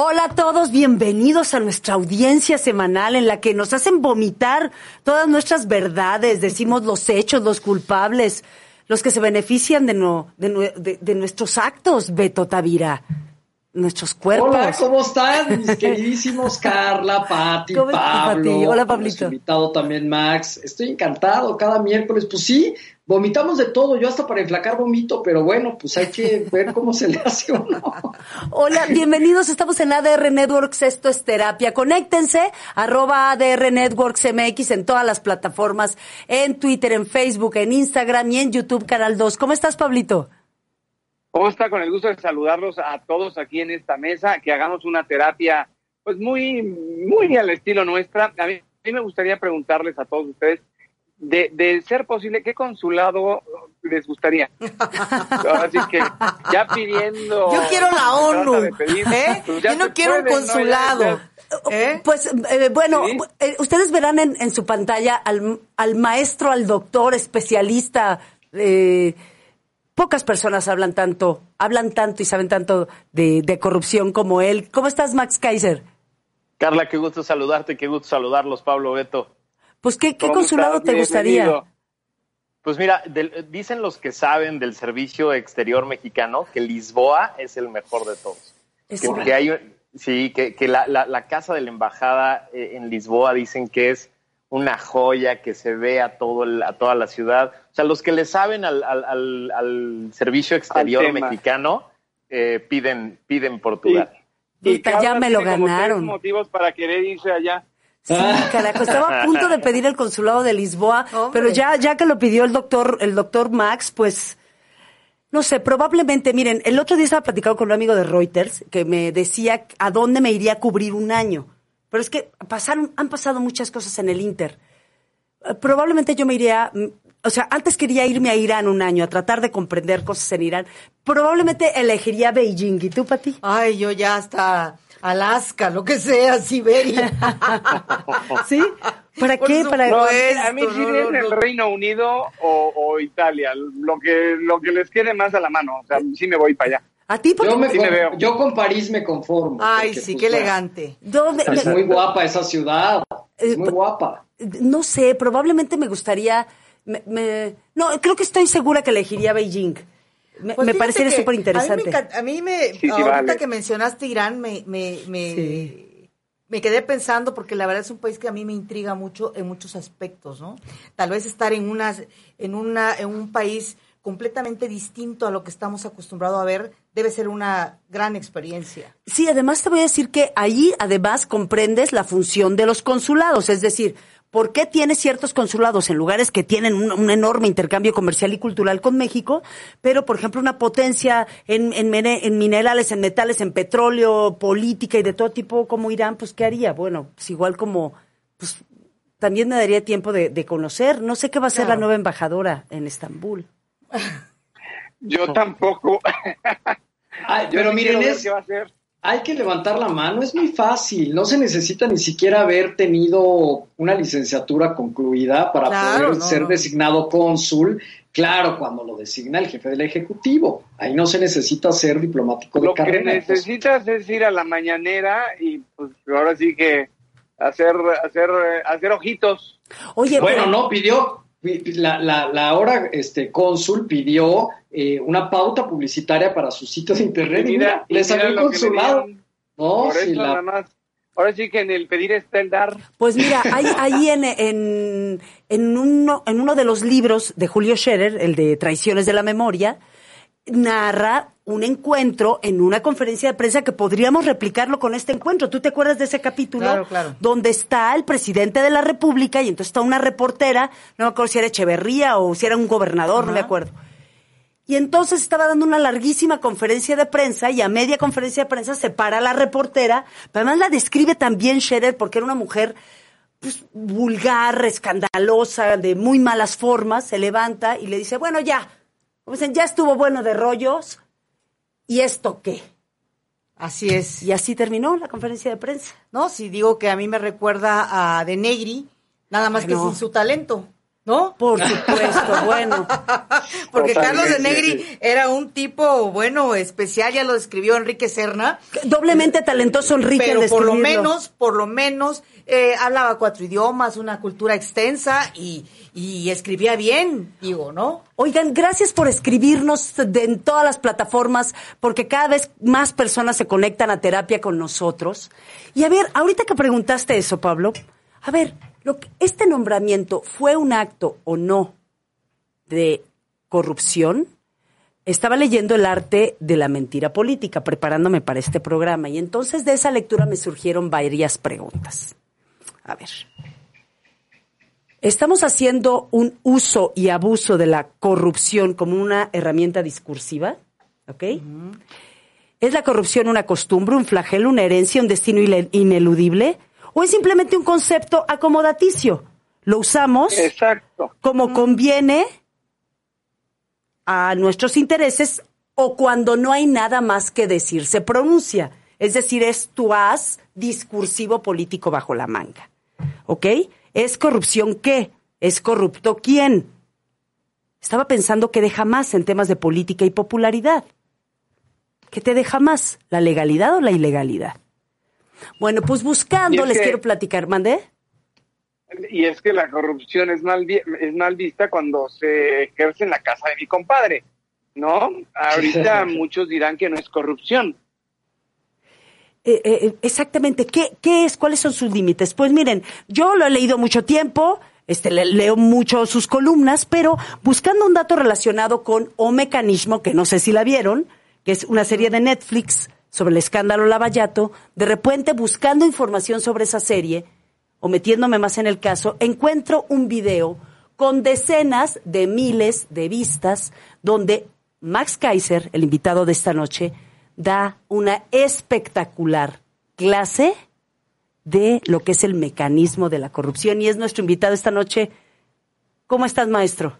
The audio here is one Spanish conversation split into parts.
Hola a todos, bienvenidos a nuestra audiencia semanal en la que nos hacen vomitar todas nuestras verdades, decimos los hechos, los culpables, los que se benefician de, no, de, nue- de- de nuestros actos, Beto Tavira, nuestros cuerpos. Hola, ¿cómo están mis queridísimos Carla, Pati, ¿Cómo estás, Pablo? Pati? Hola, Pablito. invitado también Max. Estoy encantado cada miércoles. Pues sí, vomitamos de todo. Yo hasta para enflacar vomito, pero bueno, pues hay que ver cómo se le hace o no. Hola, bienvenidos, estamos en ADR Networks, esto es terapia. Conéctense, arroba ADR Networks MX en todas las plataformas, en Twitter, en Facebook, en Instagram y en YouTube Canal 2. ¿Cómo estás, Pablito? ¿Cómo está? Con el gusto de saludarlos a todos aquí en esta mesa, que hagamos una terapia, pues muy, muy al estilo nuestra. A mí, a mí me gustaría preguntarles a todos ustedes, de, de ser posible, ¿qué consulado les gustaría? Así que ya pidiendo... Yo quiero la ONU, de pedir, ¿eh? pues Yo no quiero un consulado. Ya- ya- ¿Eh? Pues eh, bueno, Sí. eh, ustedes verán en, en su pantalla al, al maestro, al doctor, especialista. eh, pocas personas hablan tanto, hablan tanto y saben tanto de, de corrupción como él. ¿Cómo estás, Max Kaiser? Carla, qué gusto saludarte, qué gusto saludarlos, Pablo Beto. Pues, ¿qué, qué ¿Cómo consulado estás? te gustaría? Bienvenido. Pues mira, dicen los que saben del servicio exterior mexicano que Lisboa es el mejor de todos. Es Que, que hay, sí, que, que la, la- la casa de la embajada eh, en Lisboa dicen que es una joya que se ve a todo el- a toda la ciudad. O sea, los que le saben al, al- al- al servicio exterior mexicano eh, piden piden Portugal. Puta, ya me lo tiene como tres ganaron. motivos para querer irse allá. Sí, carajo, estaba a punto de pedir el consulado de Lisboa, Hombre. pero ya, ya que lo pidió el doctor, el doctor Max, pues, no sé, probablemente, miren, el otro día estaba platicando con un amigo de Reuters que me decía a dónde me iría a cubrir un año. Pero es que pasaron, han pasado muchas cosas en el Inter. Eh, Probablemente yo me iría, mm, o sea, antes quería irme a Irán un año, a tratar de comprender cosas en Irán. Probablemente elegiría Beijing. ¿Y tú, Pati? Ay, yo ya hasta Alaska, lo que sea, Siberia. ¿Sí? ¿Para Por qué? Para... No, a mí no, sí no, es no, el no. Reino Unido o, o Italia, lo que, lo que les quede más a la mano. O sea, sí me voy para allá. ¿A ti? Yo, me Sí me con- veo. yo con París me conformo. Ay, sí, pues, qué elegante. ¿Dónde? Es muy guapa esa ciudad. Es Eh, muy guapa. No sé, probablemente me gustaría. me- me- no, creo que estoy segura que elegiría Beijing. Me, Pues me que súper A mí interesante. me, a mí me- Sí, sí, ahorita vale. que mencionaste Irán, me, me, me, Sí. me quedé pensando, porque la verdad es un país que a mí me intriga mucho en muchos aspectos, ¿no? Tal vez estar en, unas, en, una, en un país completamente distinto a lo que estamos acostumbrados a ver debe ser una gran experiencia. Sí, además te voy a decir que ahí además comprendes la función de los consulados, es decir, ¿por qué tienes ciertos consulados en lugares que tienen un, un enorme intercambio comercial y cultural con México, pero por ejemplo una potencia en, en, mene- en minerales, en metales, en petróleo, política y de todo tipo como Irán, pues ¿qué haría? Bueno, pues igual como, pues también me daría tiempo de, de conocer, no sé qué va a ser Claro. la nueva embajadora en Estambul. Yo tampoco. Ay, Yo pero miren, es, qué va a hacer. Hay que levantar la mano, es muy fácil, no se necesita ni siquiera haber tenido una licenciatura concluida para Claro, poder no, ser no. designado cónsul. Claro, cuando lo designa el jefe del Ejecutivo, ahí no se necesita ser diplomático de Lo que carrera. pues. necesitas es ir a la mañanera y pues ahora sí que hacer, hacer, eh, hacer ojitos. Oye, Bueno, pero- no, pidió, pi- la, la, la ahora este, cónsul pidió eh, una pauta publicitaria para su sitio de internet. y mira, y le salió el consulado. No, eso la- nada más. Ahora sí que en el pedir está el dar. Pues mira, hay ahí en, en, en, uno, en uno de los libros de Julio Scherer, el de Traiciones de la Memoria, narra un encuentro en una conferencia de prensa que podríamos replicarlo con este encuentro. ¿Tú te acuerdas de ese capítulo? Claro, claro. Donde está el presidente de la República y entonces está una reportera, no me acuerdo si era Echeverría o si era un gobernador, no me acuerdo. Y entonces estaba dando una larguísima conferencia de prensa y a media conferencia de prensa se para la reportera, pero además la describe también Scherer porque era una mujer pues, vulgar, escandalosa, de muy malas formas, se levanta y le dice, bueno, ya, como dicen, ya estuvo bueno de rollos, ¿y esto qué? Así es. Y así terminó la conferencia de prensa. No, si digo que a mí me recuerda a De Negri, nada más Ay, que no. sin su talento. ¿No? Por supuesto, bueno. Porque Carlos de Negri era un tipo, bueno, especial, ya lo describió Enrique Serna. Doblemente talentoso Enrique pero por lo menos, por lo menos, eh, hablaba cuatro idiomas, una cultura extensa y, y escribía bien, digo, ¿no? Oigan, gracias por escribirnos de- en todas las plataformas, porque cada vez más personas se conectan a terapia con nosotros. Y a ver, ahorita que preguntaste eso, Pablo, a ver, lo que- ¿este nombramiento fue un acto o no de corrupción? Estaba leyendo el arte de la mentira política, preparándome para este programa, y entonces de esa lectura me surgieron varias preguntas. A ver. ¿Estamos haciendo un uso y abuso de la corrupción como una herramienta discursiva? ¿Ok? ¿Es la corrupción una costumbre, un flagelo, una herencia, un destino ineludible? ¿O es simplemente un concepto acomodaticio? Lo usamos Exacto. como conviene a nuestros intereses o cuando no hay nada más que decir, se pronuncia. Es decir, es tu as discursivo político bajo la manga. ¿Ok? ¿Es corrupción qué? ¿Es corrupto quién? Estaba pensando que deja más en temas de política y popularidad. ¿Qué te deja más? ¿La legalidad o la ilegalidad? Bueno, pues buscando les que- quiero platicar. ¿Mandé? Y es que la corrupción es mal, es mal vista cuando se ejerce en la casa de mi compadre, ¿no? Ahorita muchos dirán que no es corrupción. Eh, eh, exactamente, ¿Qué, ¿qué es? ¿Cuáles son sus límites? Pues miren, yo lo he leído mucho tiempo, este, le- leo mucho sus columnas, pero buscando un dato relacionado con O Mecanismo, que no sé si la vieron, que es una serie de Netflix sobre el escándalo Lavallato, de repente buscando información sobre esa serie, o metiéndome más en el caso, encuentro un video con decenas de miles de vistas donde Max Kaiser, el invitado de esta noche, da una espectacular clase de lo que es el mecanismo de la corrupción y es nuestro invitado esta noche. ¿Cómo estás, maestro?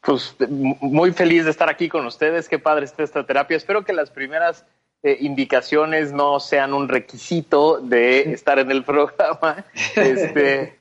Pues muy feliz de estar aquí con ustedes. Qué padre está esta terapia. Espero que las primeras eh, indicaciones no sean un requisito de estar en el programa. Este,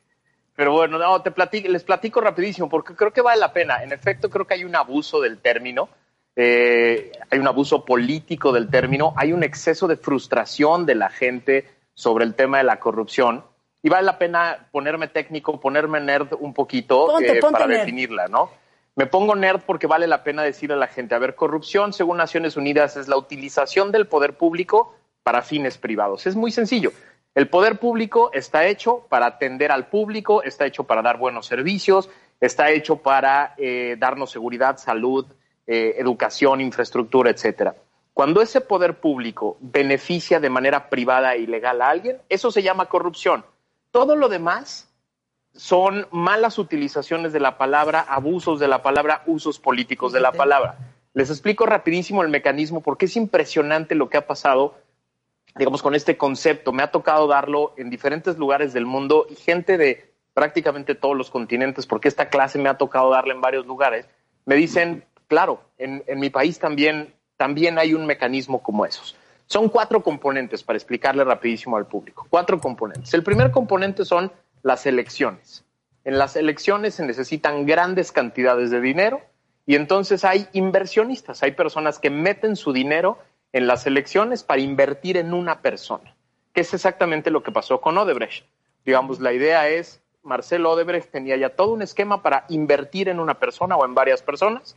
pero bueno, no, te platico, les platico rapidísimo porque creo que vale la pena. En efecto, creo que hay un abuso del término. eh, hay un abuso político del término, hay un exceso de frustración de la gente sobre el tema de la corrupción. Y vale la pena ponerme técnico, ponerme nerd un poquito Ponte, eh, ponte para nerd. definirla, ¿no? Me pongo nerd porque vale la pena decirle a la gente, a ver, corrupción, según Naciones Unidas, es la utilización del poder público para fines privados. Es muy sencillo. El poder público está hecho para atender al público, está hecho para dar buenos servicios, está hecho para eh, darnos seguridad, salud, eh, educación, infraestructura, etcétera. Cuando ese poder público beneficia de manera privada e ilegal a alguien, eso se llama corrupción. Todo lo demás son malas utilizaciones de la palabra, abusos de la palabra, usos políticos de la palabra. Les explico rapidísimo el mecanismo porque es impresionante lo que ha pasado, digamos, con este concepto. Me ha tocado darlo en diferentes lugares del mundo y gente de prácticamente todos los continentes, porque esta clase me ha tocado darla en varios lugares, me dicen, claro, en, en mi país también, también hay un mecanismo como esos. Son cuatro componentes para explicarle rapidísimo al público. Cuatro componentes. El primer componente son las elecciones. En las elecciones se necesitan grandes cantidades de dinero y entonces hay inversionistas, hay personas que meten su dinero en las elecciones para invertir en una persona, que es exactamente lo que pasó con Odebrecht. Digamos, la idea es, Marcelo Odebrecht tenía ya todo un esquema para invertir en una persona o en varias personas,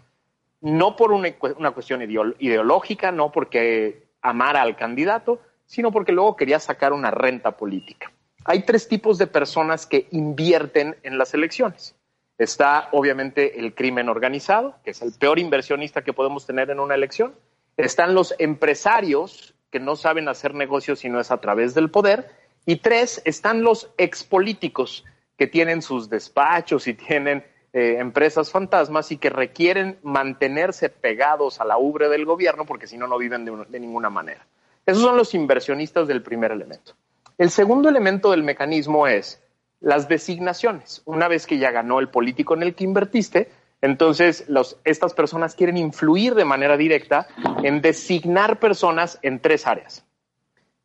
no por una, una cuestión ideol- ideológica, no porque amara al candidato, sino porque luego quería sacar una renta política. Hay tres tipos de personas que invierten en las elecciones. Está obviamente el crimen organizado, que es el peor inversionista que podemos tener en una elección. Están los empresarios que no saben hacer negocios si no es a través del poder. Y tres, están los expolíticos que tienen sus despachos y tienen eh, empresas fantasmas y que requieren mantenerse pegados a la ubre del gobierno porque si no, no viven de, un- de ninguna manera. Esos son los inversionistas del primer elemento. El segundo elemento del mecanismo es las designaciones. Una vez que ya ganó el político en el que invertiste, entonces los- estas personas quieren influir de manera directa en designar personas en tres áreas.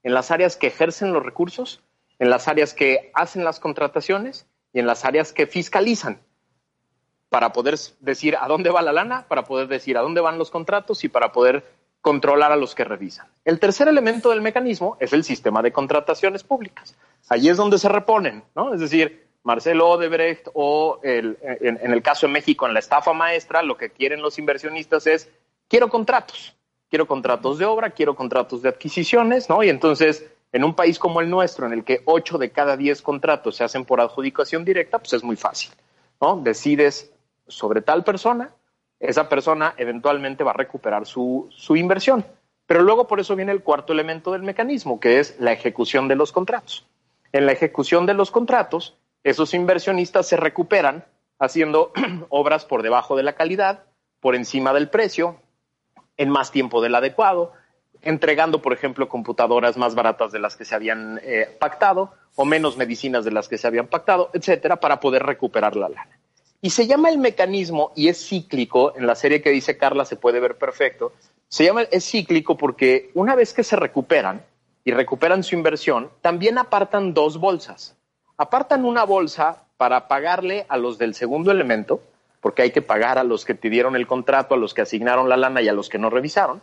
En las áreas que ejercen los recursos, en las áreas que hacen las contrataciones y en las áreas que fiscalizan. para poder decir a dónde va la lana, para poder decir a dónde van los contratos y para poder controlar a los que revisan. El tercer elemento del mecanismo es el sistema de contrataciones públicas. Allí es donde se reponen, ¿no? Es decir, Marcelo Odebrecht o en, en, el caso de México, en la estafa maestra, lo que quieren los inversionistas es, quiero contratos, quiero contratos de obra, quiero contratos de adquisiciones, ¿no? Y entonces, en un país como el nuestro, en el que 8 de cada 10 contratos se hacen por adjudicación directa, pues es muy fácil, ¿no? Decides sobre tal persona, esa persona eventualmente va a recuperar su, su inversión. Pero luego por eso viene el cuarto elemento del mecanismo, que es la ejecución de los contratos. En la ejecución de los contratos, esos inversionistas se recuperan haciendo obras por debajo de la calidad, por encima del precio, en más tiempo del adecuado, entregando, por ejemplo, computadoras más baratas de las que se habían eh, pactado o menos medicinas de las que se habían pactado, etcétera, para poder recuperar la lana. Y se llama el mecanismo, y es cíclico, en la serie que dice Carla se puede ver perfecto, se llama, es cíclico porque una vez que se recuperan y recuperan su inversión, también apartan dos bolsas. Apartan una bolsa para pagarle a los del segundo elemento, porque hay que pagar a los que te dieron el contrato, a los que asignaron la lana y a los que no revisaron,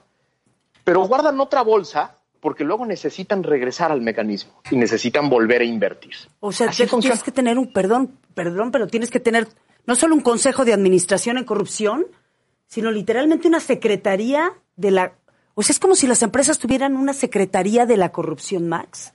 pero guardan otra bolsa porque luego necesitan regresar al mecanismo y necesitan volver a invertir. O sea, tienes que tener un, perdón, perdón, pero tienes que tener no solo un consejo de administración en corrupción, sino literalmente una secretaría de la... O sea, es como si las empresas tuvieran una secretaría de la corrupción, Max.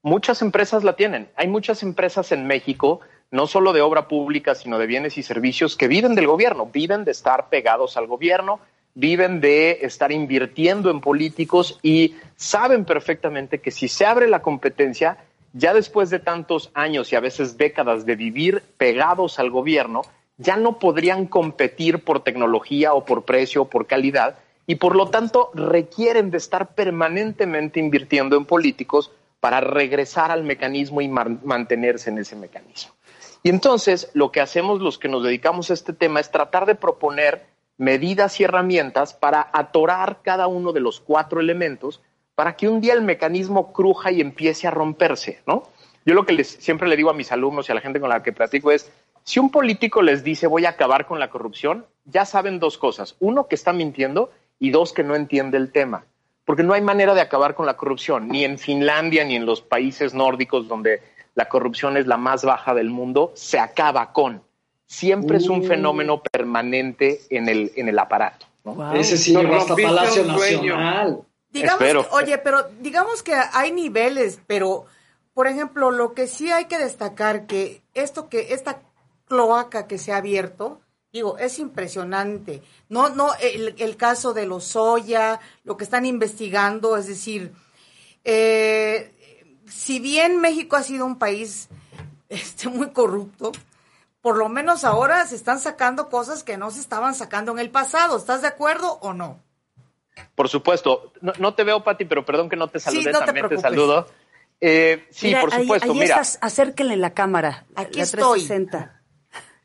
Muchas empresas la tienen. Hay muchas empresas en México, no solo de obra pública, sino de bienes y servicios, que viven del gobierno, viven de estar pegados al gobierno, viven de estar invirtiendo en políticos y saben perfectamente que si se abre la competencia, ya después de tantos años y a veces décadas de vivir pegados al gobierno, ya no podrían competir por tecnología o por precio o por calidad y por lo tanto requieren de estar permanentemente invirtiendo en políticos para regresar al mecanismo y mantenerse en ese mecanismo. Y entonces lo que hacemos los que nos dedicamos a este tema es tratar de proponer medidas y herramientas para atorar cada uno de los cuatro elementos para que un día el mecanismo cruja y empiece a romperse, ¿no? Yo lo que les, siempre le digo a mis alumnos y a la gente con la que platico es, si un político les dice voy a acabar con la corrupción, ya saben dos cosas. Uno, que está mintiendo y dos, que no entiende el tema. Porque no hay manera de acabar con la corrupción, ni en Finlandia ni en los países nórdicos donde la corrupción es la más baja del mundo, se acaba con. Siempre es un uh. fenómeno permanente en el, en el aparato. Ese sí hasta Palacio Nacional. Digamos, oye, pero digamos que hay niveles, pero por ejemplo, lo que sí hay que destacar que esto que esta cloaca que se ha abierto, digo, es impresionante. No, no, el, caso de los soya, lo que están investigando, es decir, eh, si bien México ha sido un país este, muy corrupto, por lo menos ahora se están sacando cosas que no se estaban sacando en el pasado. ¿Estás de acuerdo o no? Por supuesto. No, te veo, Pati, pero perdón que no te saludé, también te, saludo. Eh, sí, por supuesto. Ahí, mira, estás, acérquenle la cámara. Aquí estoy.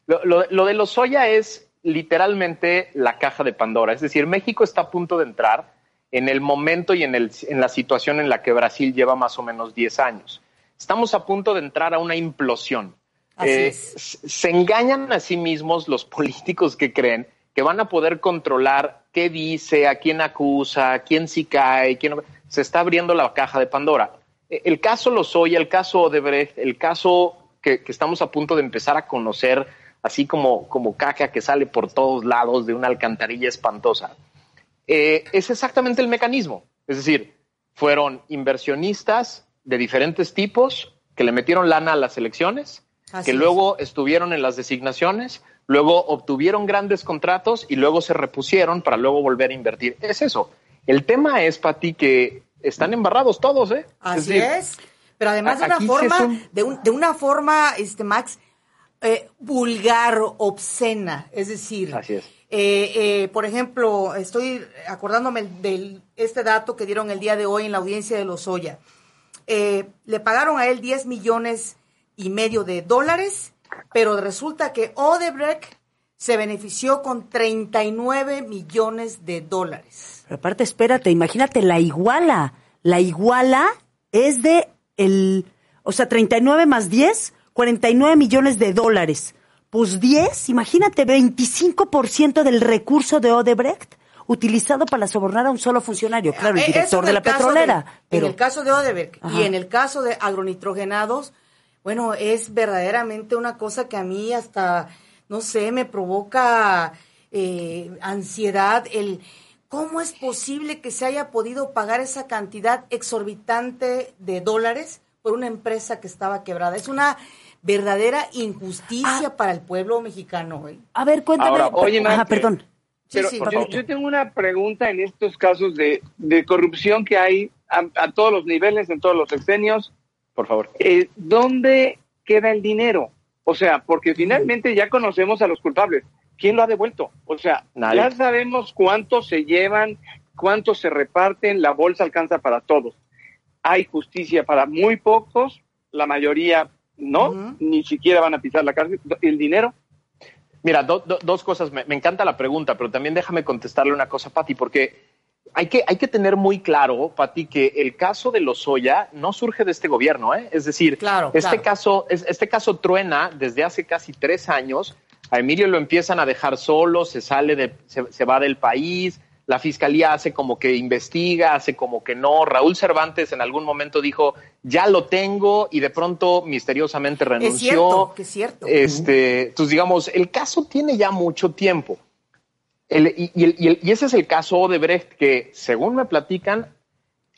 Lo, lo, de los soya es literalmente la caja de Pandora. Es decir, México está a punto de entrar en el momento y en, el, en la situación en la que Brasil lleva más o menos 10 años. Estamos a punto de entrar a una implosión. Eh, se engañan a sí mismos los políticos que creen que van a poder controlar qué dice, a quién acusa, quién sí cae, quién Se está abriendo la caja de Pandora. E, el caso Lozoya, el caso Odebrecht, el caso que, estamos a punto de empezar a conocer, así como, como caca que sale por todos lados de una alcantarilla espantosa, eh, es exactamente el mecanismo. Es decir, fueron inversionistas de diferentes tipos que le metieron lana a las elecciones, que luego estuvieron en las designaciones, luego obtuvieron grandes contratos y luego se repusieron para luego volver a invertir. Es eso. El tema es, Pati, que están embarrados todos, ¿eh? Así es. Pero además de una forma, de, una forma, este Max, eh, vulgar, obscena. Es decir, Así es. Eh, eh, por ejemplo, estoy acordándome de este dato que dieron el día de hoy en la audiencia de los Oya. le pagaron a él 10 millones y medio de dólares pero resulta que Odebrecht se benefició con 39 millones de dólares. Pero aparte, espérate, imagínate la iguala. La iguala es de el, o sea, 39 más 10, 49 millones de dólares. Pues 10, imagínate, 25% del recurso de Odebrecht utilizado para sobornar a un solo funcionario, claro, el Eh, director de la petrolera. pero En el caso de Odebrecht Ajá. y en el caso de agronitrogenados, bueno, es verdaderamente una cosa que a mí hasta, no sé, me provoca eh, ansiedad el... ¿Cómo es posible que se haya podido pagar esa cantidad exorbitante de dólares por una empresa que estaba quebrada? Es una verdadera injusticia Ah. para el pueblo mexicano. ¿eh? a ver, cuéntame. Ahora, oye, Ajá, perdón. Sí, Pero sí, yo, yo tengo una pregunta en estos casos de, de corrupción que hay a, a todos los niveles, en todos los sexenios. Por favor. Eh, ¿Dónde queda el dinero? O sea, porque finalmente ya conocemos a los culpables. ¿Quién lo ha devuelto? O sea, Nadie. ya sabemos cuántos se llevan, cuántos se reparten, la bolsa alcanza para todos. Hay justicia para muy pocos, la mayoría no, ni siquiera van a pisar la cárcel. El dinero, Mira, do- do- dos cosas. Me, me encanta la pregunta, pero también déjame contestarle una cosa, Pati, porque hay que, hay que tener muy claro, Pati, que el caso de Lozoya no surge de este gobierno. ¿eh? Es decir, Claro, este, claro. Caso, es- este caso truena desde hace casi tres años. A Emilio lo empiezan a dejar solo, se sale, de, se, se va del país. La fiscalía hace como que investiga, hace como que no. Raúl Cervantes en algún momento dijo, ya lo tengo, y de pronto misteriosamente renunció. Es cierto, que es cierto. Este, entonces, digamos, el caso tiene ya mucho tiempo. Y, y ese es el caso Odebrecht, que según me platican,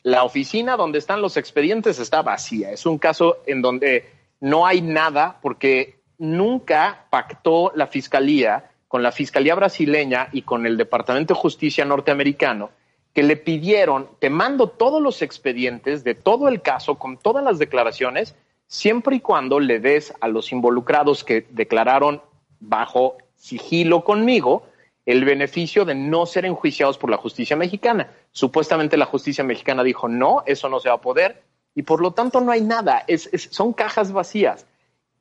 la oficina donde están los expedientes está vacía. Es un caso en donde no hay nada porque nunca pactó la fiscalía con la fiscalía brasileña y con el Departamento de Justicia norteamericano que le pidieron, te mando todos los expedientes de todo el caso con todas las declaraciones, siempre y cuando le des a los involucrados que declararon bajo sigilo conmigo el beneficio de no ser enjuiciados por la justicia mexicana. Supuestamente la justicia mexicana dijo, no, eso no se va a poder, y por lo tanto no hay nada, es- es- son cajas vacías.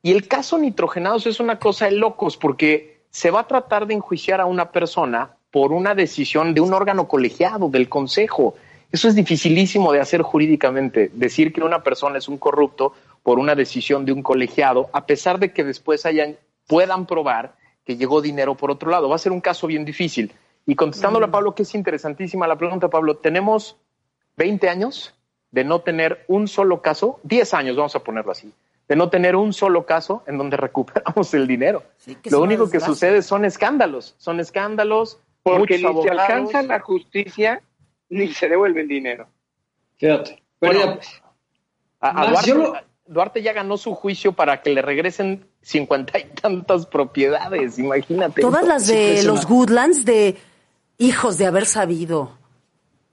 Y el caso nitrogenados es una cosa de locos, porque se va a tratar de enjuiciar a una persona por una decisión de un órgano colegiado, del Consejo. Eso es dificilísimo de hacer jurídicamente, decir que una persona es un corrupto por una decisión de un colegiado, a pesar de que después hayan, puedan probar que llegó dinero por otro lado. Va a ser un caso bien difícil. Y contestándole a Pablo, que es interesantísima la pregunta, Pablo, tenemos 20 años de no tener un solo caso, 10 años, vamos a ponerlo así, de no tener un solo caso en donde recuperamos el dinero. Sí, Lo único que sucede son escándalos, son escándalos, porque ni se alcanza la justicia ni se devuelve el dinero. Fíjate. Pero Bueno, ya- A, a Max, Duarte, yo lo- Duarte ya ganó su juicio para que le regresen cincuenta y tantas propiedades, imagínate. Todas las de los Goodlands de hijos de haber sabido.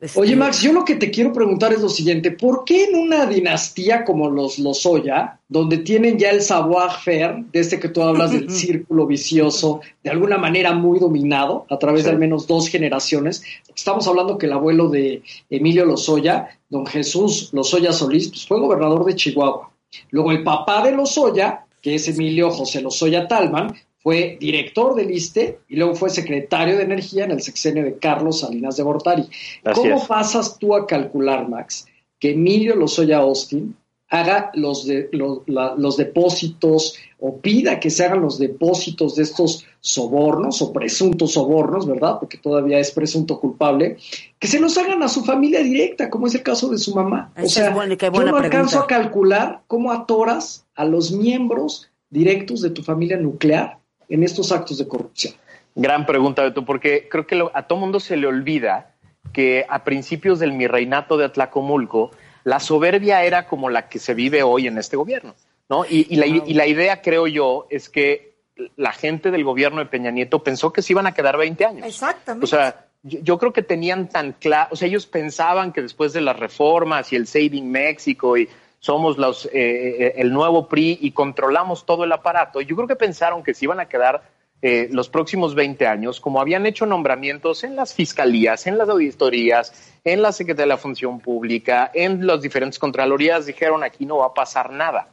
Este, Oye, Max, yo lo que te quiero preguntar es lo siguiente: ¿por qué en una dinastía como los Lozoya, donde tienen ya el savoir-faire, de este que tú hablas del círculo vicioso, de alguna manera muy dominado a través de al menos dos generaciones? Estamos hablando que el abuelo de Emilio Lozoya, don Jesús Lozoya Solís, pues fue gobernador de Chihuahua. Luego el papá de Lozoya, que es Emilio José Lozoya Talman, fue director del ISTE y luego fue secretario de Energía en el sexenio de Carlos Salinas de Gortari. Así ¿Cómo es. pasas tú a calcular, Max, que Emilio Lozoya Austin haga los, de, lo- la- los depósitos o pida que se hagan los depósitos de estos sobornos o presuntos sobornos, ¿verdad? Porque todavía es presunto culpable, que se los hagan a su familia directa, como es el caso de su mamá. O sea, es buena- qué yo no alcanzo pregunta. a calcular cómo atoras a los miembros directos de tu familia nuclear en estos actos de corrupción. Gran pregunta, Beto, porque creo que lo- a todo mundo se le olvida que a principios del mi reinato de Atlacomulco, la soberbia era como la que se vive hoy en este gobierno, ¿no? Y, y la, y la idea, creo yo, es que la gente del gobierno de Peña Nieto pensó que se iban a quedar 20 años. Exactamente. O sea, yo, yo creo que tenían tan claro, o sea, ellos pensaban que después de las reformas y el Saving México y somos los, eh, eh, el nuevo PRI y controlamos todo el aparato, yo creo que pensaron que se iban a quedar eh, los próximos 20 años, como habían hecho nombramientos en las fiscalías, en las auditorías, en la Secretaría de la Función Pública, en las diferentes contralorías, dijeron aquí no va a pasar nada.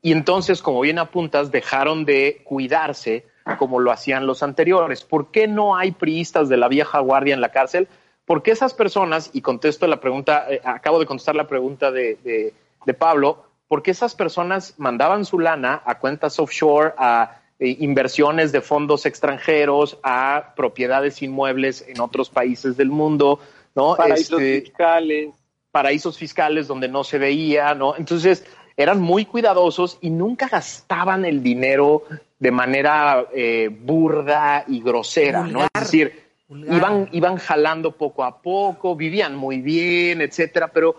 Y entonces, como bien apuntas, dejaron de cuidarse como lo hacían los anteriores. ¿Por qué no hay priistas de la vieja guardia en la cárcel? Porque esas personas, y contesto la pregunta, eh, acabo de contestar la pregunta de, de- de Pablo, porque esas personas mandaban su lana a cuentas offshore, a eh, inversiones de fondos extranjeros a propiedades inmuebles en otros países del mundo, ¿no? Paraísos este, fiscales. Paraísos fiscales donde no se veía, ¿no? Entonces, eran muy cuidadosos y nunca gastaban el dinero de manera eh, burda y grosera, ¿no? Es decir, iban, iban jalando poco a poco, vivían muy bien, etcétera, pero,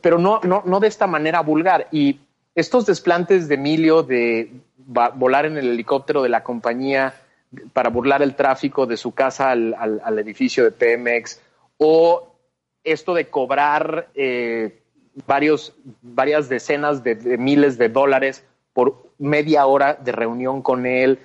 pero no, no, no de esta manera vulgar. Y estos desplantes de Emilio de volar en el helicóptero de la compañía para burlar el tráfico de su casa al, al, edificio de Pemex, o esto de cobrar eh, varios, varias decenas de, miles de dólares por media hora de reunión con él.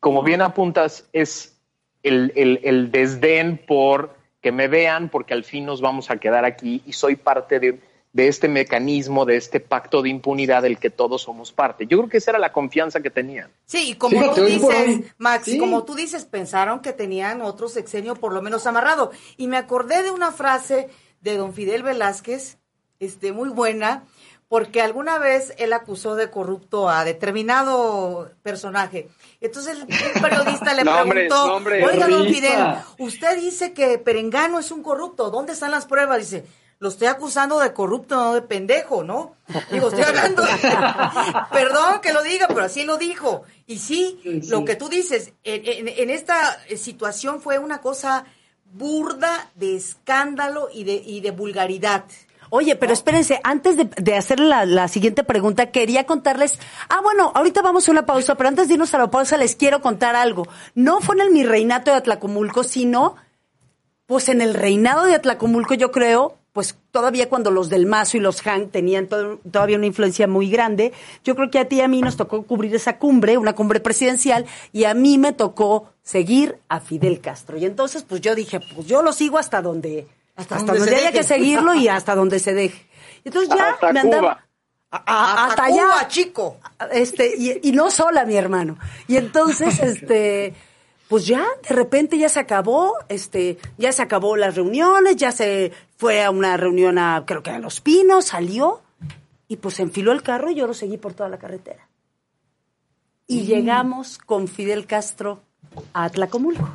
Como bien apuntas, es el, el, el desdén por que me vean, porque al fin nos vamos a quedar aquí y soy parte de de este mecanismo, de este pacto de impunidad del que todos somos parte. Yo creo que esa era la confianza que tenían. Sí, y como tú dices, Max, como tú dices, pensaron que tenían otro sexenio por lo menos amarrado. Y me acordé de una frase de don Fidel Velázquez, este, muy buena, porque alguna vez él acusó de corrupto a determinado personaje. Entonces el periodista le preguntó, oiga, don Fidel, usted dice que Perengano es un corrupto, ¿dónde están las pruebas? Dice, lo estoy acusando de corrupto, no de pendejo, ¿no? Digo, estoy hablando, perdón que lo diga, pero así lo dijo. Y sí, lo que tú dices, en, esta situación fue una cosa burda de escándalo y de, y de vulgaridad. Oye, pero espérense, antes de, de hacer la, la, siguiente pregunta, quería contarles, ah, bueno, ahorita vamos a una pausa, pero antes de irnos a la pausa les quiero contar algo. No fue en el mi reinato de Atlacomulco, sino, pues en el reinado de Atlacomulco, yo creo, pues todavía cuando los del Mazo y los Han tenían todavía una influencia muy grande, yo creo que a ti y a mí nos tocó cubrir esa cumbre, una cumbre presidencial, y a mí me tocó seguir a Fidel Castro. Y entonces, pues yo dije, pues yo lo sigo hasta donde, hasta, donde, haya que seguirlo y hasta donde se deje. Entonces ya me andaba... hasta, allá, chico. Este, y, y no sola, mi hermano. Y entonces, este, pues ya de repente ya se acabó, este, ya se acabó las reuniones, ya se fue a una reunión a, creo que a Los Pinos, salió y pues enfiló el carro y yo lo seguí por toda la carretera. Y mm. llegamos con Fidel Castro a Atlacomulco.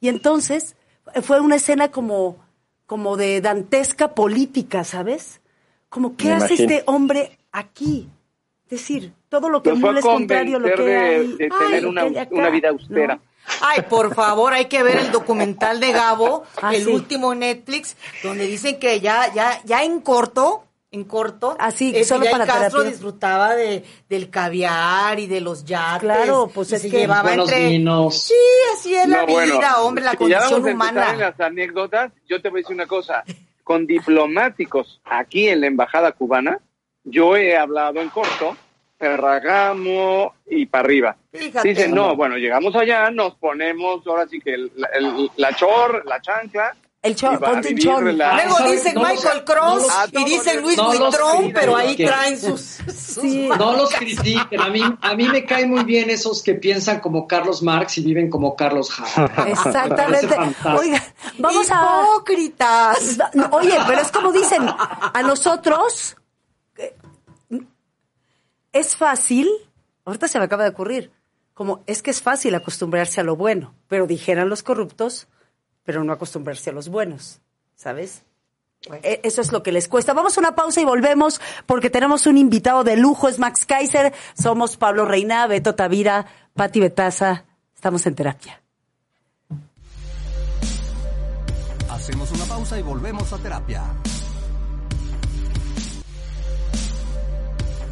Y entonces fue una escena como, como de dantesca política, ¿sabes? Como, ¿qué hace este hombre aquí? Es decir, todo lo que no es contrario a lo que hay. De, tener una, vida austera. Ay, por favor, hay que ver el documental de Gabo, ah, el último Netflix, donde dicen que ya, ya, ya en corto, en corto, así ah, solo para Castro disfrutaba de, del caviar y de los yates. Claro, pues es que llevaba entre Sí, así es la vida, hombre, la condición ya humana. En las anécdotas, yo te voy a decir una cosa, con diplomáticos aquí en la embajada cubana, yo he hablado en corto, Ferragamo y para arriba. Dicen, no, bueno, llegamos allá, nos ponemos ahora sí que la chor, la chancla. El chor, ponte chor. Luego dicen Michael Cross y dicen Luis Buitrón, pero ahí traen sus... sí. No los critiquen, a mí, a mí me caen muy bien esos que piensan como Carlos Marx y viven como Carlos Hart. Exactamente. Oiga, vamos Hipócritas. a... Oye, pero es como dicen, a nosotros es fácil, ahorita se me acaba de ocurrir, como es que es fácil acostumbrarse a lo bueno, pero dijeran los corruptos, pero no acostumbrarse a los buenos, ¿sabes? E, eso es lo que les cuesta. Vamos a una pausa y volvemos porque tenemos un invitado de lujo, es Max Kaiser, somos Pablo Reina, Beto Tavira, Pati Betaza, estamos en terapia. Hacemos una pausa y volvemos a terapia.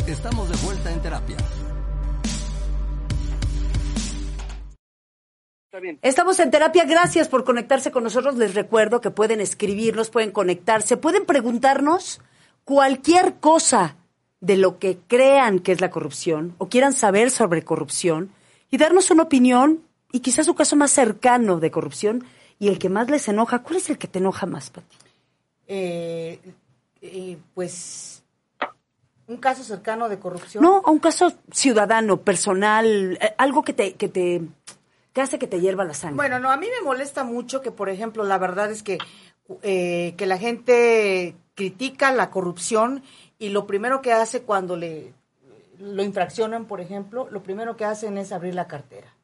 Estamos de vuelta en terapia. Estamos en terapia, gracias por conectarse con nosotros. Les recuerdo que pueden escribirnos, pueden conectarse, pueden preguntarnos cualquier cosa de lo que crean que es la corrupción o quieran saber sobre corrupción y darnos una opinión y quizás su caso más cercano de corrupción y el que más les enoja. ¿Cuál es el que te enoja más, Pati? Eh, eh, pues un caso cercano de corrupción. No, un caso ciudadano, personal, eh, algo que te, que te, que hace que te hierva la sangre. Bueno, no, a mí me molesta mucho que, por ejemplo, la verdad es que, eh, que la gente critica la corrupción y lo primero que hace cuando le lo infraccionan, por ejemplo, lo primero que hacen es abrir la cartera.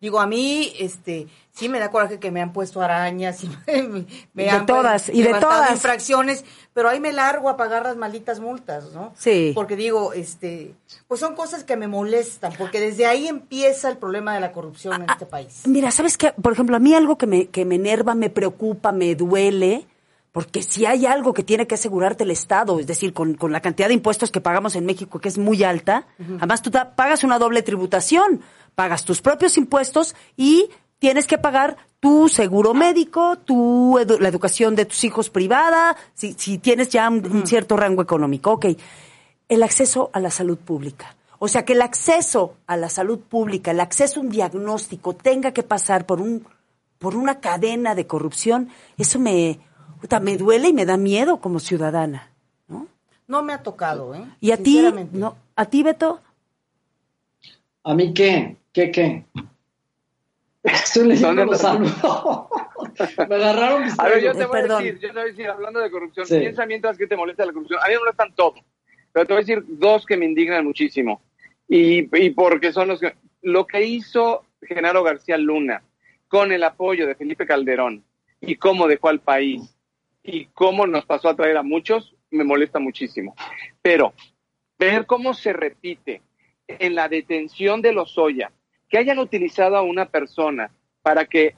Digo, a mí, este, sí me da coraje que me han puesto arañas y me, me De han todas, y de todas. infracciones, pero ahí me largo a pagar las malditas multas, ¿no? Sí. Porque digo, este, pues son cosas que me molestan, porque desde ahí empieza el problema de la corrupción en este país. Mira, ¿sabes qué? Por ejemplo, a mí algo que me, que me enerva, me preocupa, me duele, porque si hay algo que tiene que asegurarte el Estado, es decir, con, con la cantidad de impuestos que pagamos en México, que es muy alta, además tú pagas una doble tributación, pagas tus propios impuestos y tienes que pagar tu seguro médico, tu edu- la educación de tus hijos privada, si, si tienes ya un, un cierto rango económico. Ok, el acceso a la salud pública. O sea, que el acceso a la salud pública, el acceso a un diagnóstico tenga que pasar por un por una cadena de corrupción, eso me puta, me duele y me da miedo como ciudadana, ¿no? No me ha tocado, ¿eh? Y a ti, no, a ti Beto, ¿A mí qué? ¿Qué qué? Estoy leyendo ¿Dónde los saludos. Me agarraron mis A ver, yo te voy perdón. a decir, yo te voy a decir, hablando de corrupción, Sí. piensa mientras que te molesta la corrupción. A mí me molestan todo, pero te voy a decir dos que me indignan muchísimo. Y, y porque son los que... Lo que hizo Genaro García Luna con el apoyo de Felipe Calderón y cómo dejó al país y cómo nos pasó a traer a muchos, me molesta muchísimo. Pero ver cómo se repite en la detención de Lozoya, que hayan utilizado a una persona para que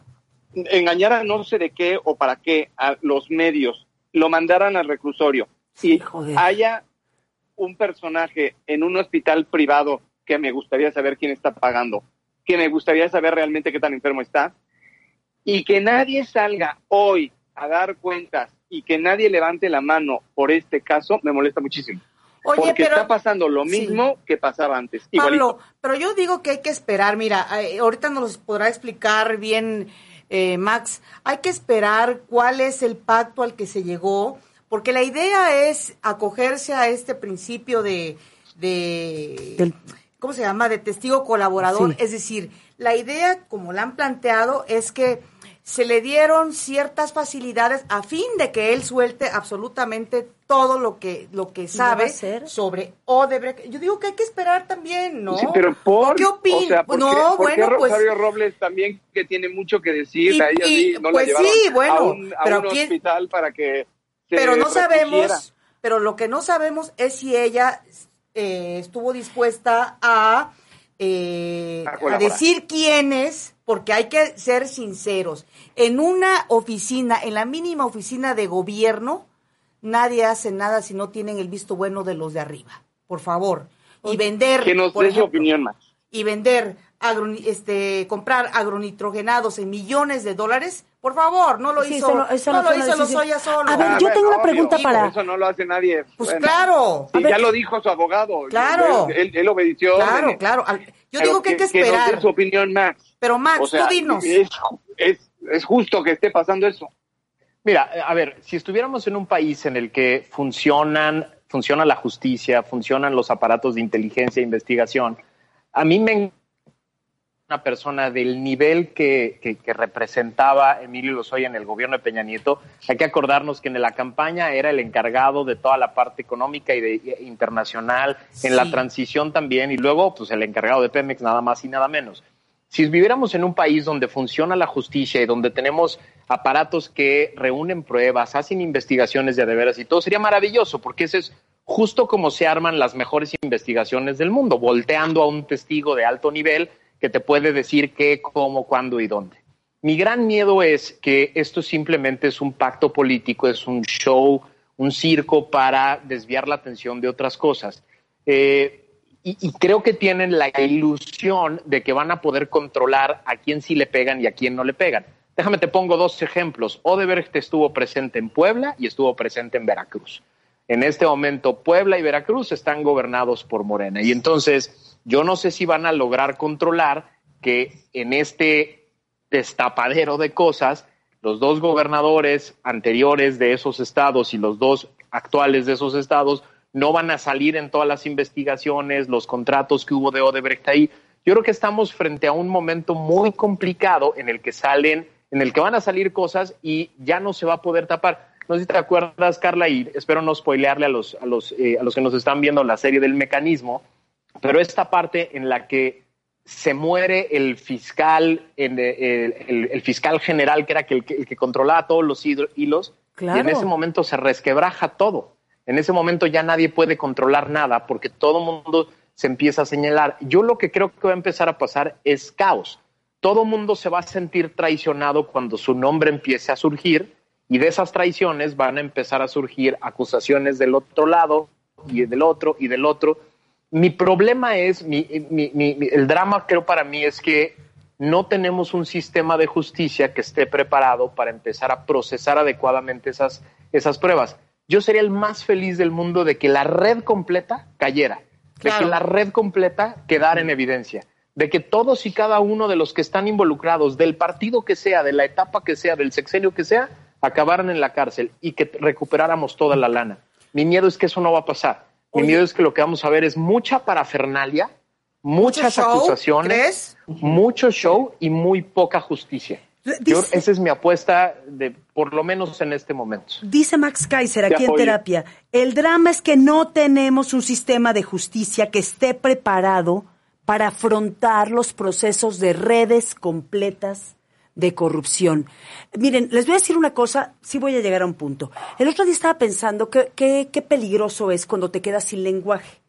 engañara no sé de qué o para qué a los medios, lo mandaran al reclusorio Sí, y joder. haya un personaje en un hospital privado que me gustaría saber quién está pagando, que me gustaría saber realmente qué tan enfermo está, y que nadie salga hoy a dar cuentas y que nadie levante la mano por este caso, me molesta muchísimo. Oye, porque pero- está pasando lo Sí. mismo que pasaba antes. Igualito. Pablo, pero yo digo que hay que esperar, mira, eh, ahorita nos podrá explicar bien eh, Max, hay que esperar cuál es el pacto al que se llegó, porque la idea es acogerse a este principio de, de Del- ¿cómo se llama? De testigo colaborador, Sí. es decir, la idea, como la han planteado, es que se le dieron ciertas facilidades a fin de que él suelte absolutamente todo lo que lo que sabe hacer? sobre Odebrecht. Yo digo que hay que esperar también, ¿no? Sí, pero por, ¿Qué opinas? O sea, ¿por no, qué, por qué bueno, pues Rosario Robles también que tiene mucho que decir? Y- a ella y- sí, no pues la llevaron sí, bueno, a un, a pero un quién- hospital para que se pero no sabemos, pero lo que no sabemos es si ella eh, estuvo dispuesta a, eh, A decir quién es, porque hay que ser sinceros. En una oficina, en la mínima oficina de gobierno, nadie hace nada si no tienen el visto bueno de los de arriba. Por favor. Y vender. Que nos por dé su opinión más. y vender, agro- este, comprar agronitrogenados en millones de dólares, por favor, no lo Sí, hizo, eso no- eso no no lo hizo decisión. Lozoya solo. A ver, Ah, yo bueno, tengo una obvio, pregunta para- Eso no lo hace nadie. Pues Bueno, claro. sí, ya lo dijo su abogado. Claro. Él, él, él obedeció. Claro, órdenes. claro. Yo digo que hay que esperar. su opinión, Max. Pero Max, O sea, tú dinos. Es, es, es justo que esté pasando eso. Mira, a ver, si estuviéramos en un país en el que funcionan, funciona la justicia, funcionan los aparatos de inteligencia e investigación, a mí me una persona del nivel que, que- que representaba Emilio Lozoya en el gobierno de Peña Nieto, hay que acordarnos que en la campaña era el encargado de toda la parte económica y de, internacional, en la transición también, y luego pues el encargado de Pemex nada más y nada menos. Si viviéramos en un país donde funciona la justicia y donde tenemos aparatos que reúnen pruebas, hacen investigaciones de a de veras y todo, sería maravilloso, porque ese es justo como se arman las mejores investigaciones del mundo, volteando a un testigo de alto nivel que te puede decir qué, cómo, cuándo y dónde. Mi gran miedo es que esto simplemente es un pacto político, es un show, un circo para desviar la atención de otras cosas. Eh, y, creo que tienen la ilusión de que van a poder controlar a quién sí le pegan y a quién no le pegan. Déjame te pongo dos ejemplos. Odebrecht estuvo presente en Puebla y estuvo presente en Veracruz. En este momento Puebla y Veracruz están gobernados por Morena. Y entonces yo no sé si van a lograr controlar que en este destapadero de cosas, los dos gobernadores anteriores de esos estados y los dos actuales de esos estados no van a salir en todas las investigaciones, los contratos que hubo de Odebrecht ahí. Yo creo que estamos frente a un momento muy complicado en el que salen, en el que van a salir cosas y ya no se va a poder tapar. No sé si te acuerdas, Carla, y espero no spoilearle a los, a los, eh, a los que nos están viendo la serie del mecanismo, pero esta parte en la que se muere el fiscal, en, eh, el, fiscal general, que era el que, el que controlaba todos los hilos, y en ese momento se resquebraja todo. En ese momento ya nadie puede controlar nada porque todo el mundo se empieza a señalar. Yo lo que creo que va a empezar a pasar es caos. Todo el mundo se va a sentir traicionado cuando su nombre empiece a surgir y de esas traiciones van a empezar a surgir acusaciones del otro lado y del otro y del otro. Mi problema es, mi, el drama creo para mí es que no tenemos un sistema de justicia que esté preparado para empezar a procesar adecuadamente esas, esas pruebas. Yo sería el más feliz del mundo de que la red completa cayera, de que la red completa quedara en evidencia, de que todos y cada uno de los que están involucrados, del partido que sea, de la etapa que sea, del sexenio que sea, acabaran en la cárcel y que recuperáramos toda la lana. Mi miedo es que eso no va a pasar. Mi miedo es que lo que vamos a ver es mucha parafernalia, muchas acusaciones, mucho show y muy poca justicia. esa es mi apuesta, de, por lo menos en este momento. Dice Max Kaiser aquí en terapia, el drama es que no tenemos un sistema de justicia que esté preparado para afrontar los procesos de redes completas de corrupción. Miren, les voy a decir una cosa, sí voy a llegar a un punto. El otro día estaba pensando que qué peligroso es cuando te quedas sin lenguaje.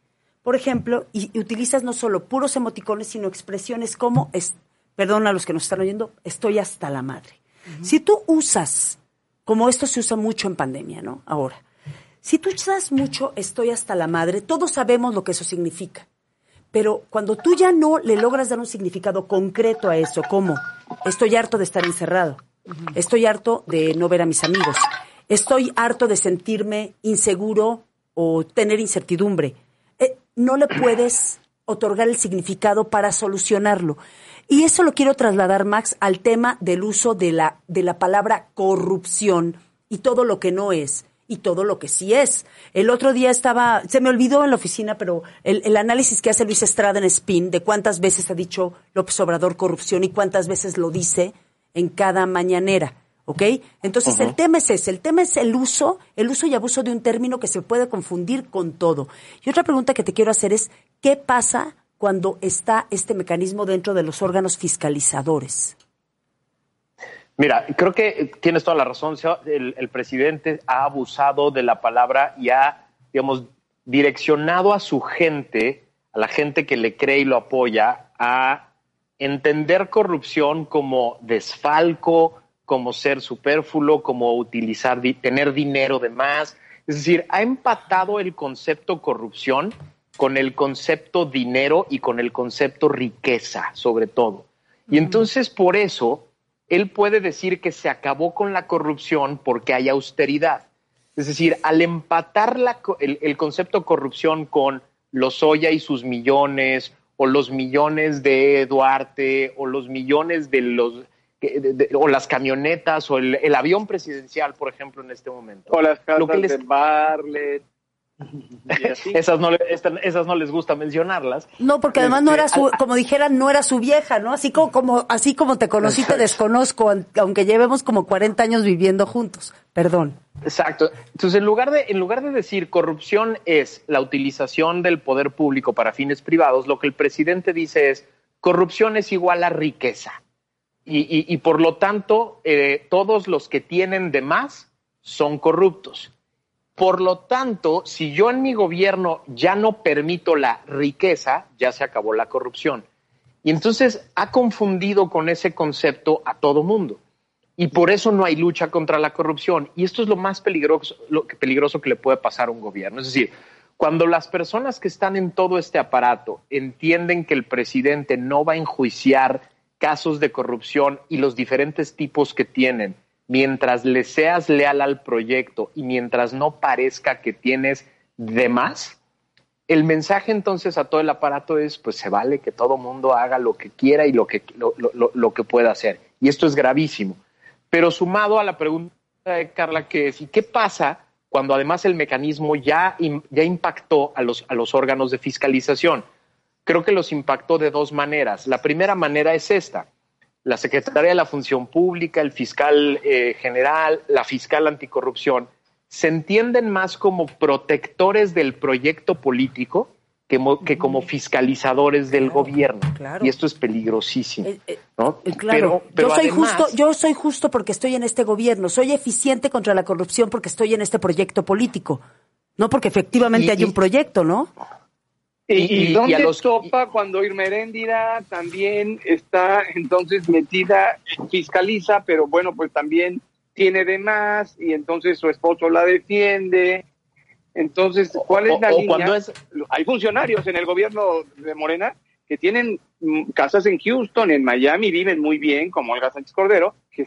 Por ejemplo, y, utilizas no solo puros emoticones, sino expresiones como, es, perdón a los que nos están oyendo, estoy hasta la madre. Si tú usas, como esto se usa mucho en pandemia, ¿no? Ahora, si tú usas mucho estoy hasta la madre, todos sabemos lo que eso significa. Pero cuando tú ya no le logras dar un significado concreto a eso, como estoy harto de estar encerrado, estoy harto de no ver a mis amigos, estoy harto de sentirme inseguro o tener incertidumbre, eh, no le puedes otorgar el significado para solucionarlo. Y eso lo quiero trasladar, Max, al tema del uso de la, de la palabra corrupción y todo lo que no es y todo lo que sí es. El otro día estaba, se me olvidó en la oficina, pero el, análisis que hace Luis Estrada en Spin de cuántas veces ha dicho López Obrador corrupción y cuántas veces lo dice en cada mañanera. ¿Ok? Entonces el tema es ese, el tema es el uso, el uso y abuso de un término que se puede confundir con todo. Y otra pregunta que te quiero hacer es, ¿qué pasa cuando está este mecanismo dentro de los órganos fiscalizadores? Mira, creo que tienes toda la razón. El, presidente ha abusado de la palabra y ha, digamos, direccionado a su gente, a la gente que le cree y lo apoya, a entender corrupción como desfalco, como ser superfluo, como utilizar, tener dinero de más. Es decir, ha empatado el concepto corrupción con el concepto dinero y con el concepto riqueza, sobre todo. Y entonces por eso él puede decir que se acabó con la corrupción porque hay austeridad. Es decir, al empatar el, concepto corrupción con Lozoya y sus millones, o los millones de Duarte, o los millones de los, o las camionetas, o el, avión presidencial, por ejemplo, en este momento. O las casas de Barlet. esas, no, esas no les gusta mencionarlas. No, porque además no era su, como dijeran, no era su vieja, ¿no? Así como, como, así como te conocí, te desconozco, aunque llevemos como 40 años viviendo juntos. Perdón. Exacto. Entonces, en lugar de, en lugar de decir corrupción es la utilización del poder público para fines privados, lo que el presidente dice es corrupción es igual a riqueza. Y, por lo tanto, eh, todos los que tienen de más son corruptos. Por lo tanto, si yo en mi gobierno ya no permito la riqueza, ya se acabó la corrupción. Y entonces ha confundido con ese concepto a todo mundo. Y por eso no hay lucha contra la corrupción. Y esto es lo más peligroso, lo que, peligroso que le puede pasar a un gobierno. Es decir, cuando las personas que están en todo este aparato entienden que el presidente no va a enjuiciar casos de corrupción y los diferentes tipos que tienen, mientras le seas leal al proyecto y mientras no parezca que tienes de más, el mensaje entonces a todo el aparato es, pues se vale que todo mundo haga lo que quiera y lo que, lo, que pueda hacer. Y esto es gravísimo. Pero sumado a la pregunta de Carla, que es, ¿y qué pasa cuando además el mecanismo ya, ya impactó a los, a los órganos de fiscalización? Creo que los impactó de dos maneras. La primera manera es esta la Secretaría de la Función Pública, el fiscal eh, general, la fiscal anticorrupción, se entienden más como protectores del proyecto político que, que como fiscalizadores del gobierno. Y esto es peligrosísimo. Eh, eh, ¿no? Eh, claro, yo soy justo, yo soy justo porque estoy en este gobierno, soy eficiente contra la corrupción porque estoy en este proyecto político, no porque efectivamente hay un proyecto, ¿no? ¿Y, y, dónde los... topa cuando Irma también está entonces metida, fiscaliza, pero bueno, pues también tiene de más y entonces su esposo la defiende entonces, ¿cuál es la línea? Hay funcionarios en el gobierno de Morena que tienen mm, casas en Houston, en Miami, viven muy bien, como Olga Sánchez Cordero, que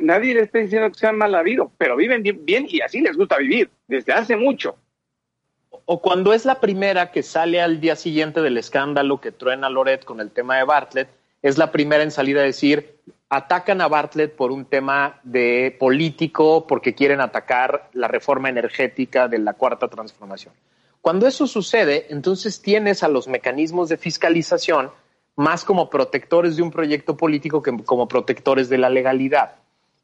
nadie les está diciendo que sean mal habidos, pero viven bien, y así les gusta vivir, desde hace mucho. O cuando es la primera que sale al día siguiente del escándalo que truena Loret con el tema de Bartlett, es la primera en salir a decir, atacan a Bartlett por un tema de político, porque quieren atacar la reforma energética de la cuarta transformación. Cuando eso sucede, entonces tienes a los mecanismos de fiscalización más como protectores de un proyecto político que como protectores de la legalidad.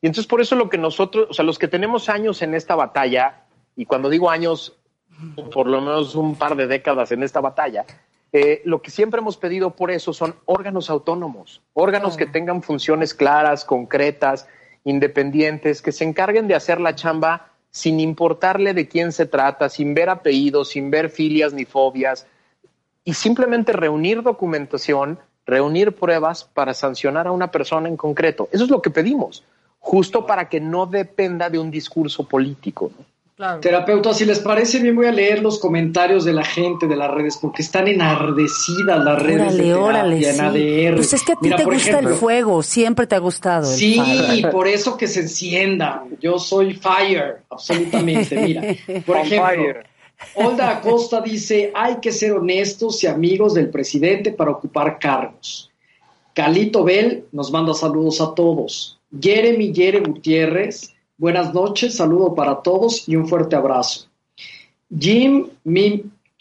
Y entonces por eso lo que nosotros, o sea, los que tenemos años en esta batalla, y cuando digo años, por lo menos un par de décadas en esta batalla, eh, lo que siempre hemos pedido por eso son órganos autónomos, órganos que tengan funciones claras, concretas, independientes, que se encarguen de hacer la chamba sin importarle de quién se trata, sin ver apellidos, sin ver filias ni fobias, y simplemente reunir documentación, reunir pruebas para sancionar a una persona en concreto. Eso es lo que pedimos, justo para que no dependa de un discurso político. Terapeuta, si les parece bien, voy a leer los comentarios de la gente de las redes porque están enardecidas las redes órale, de órale, sí. Pues es que a ti te gusta el fuego, siempre te ha gustado. sí, y por eso que se encienda. Yo soy fire, absolutamente. Mira, por ejemplo, Olda Acosta dice: hay que ser honestos y amigos del presidente para ocupar cargos. Calito Bell nos manda saludos a todos. Jeremy Yere Gutiérrez Buenas noches, saludo para todos y un fuerte abrazo. Jim,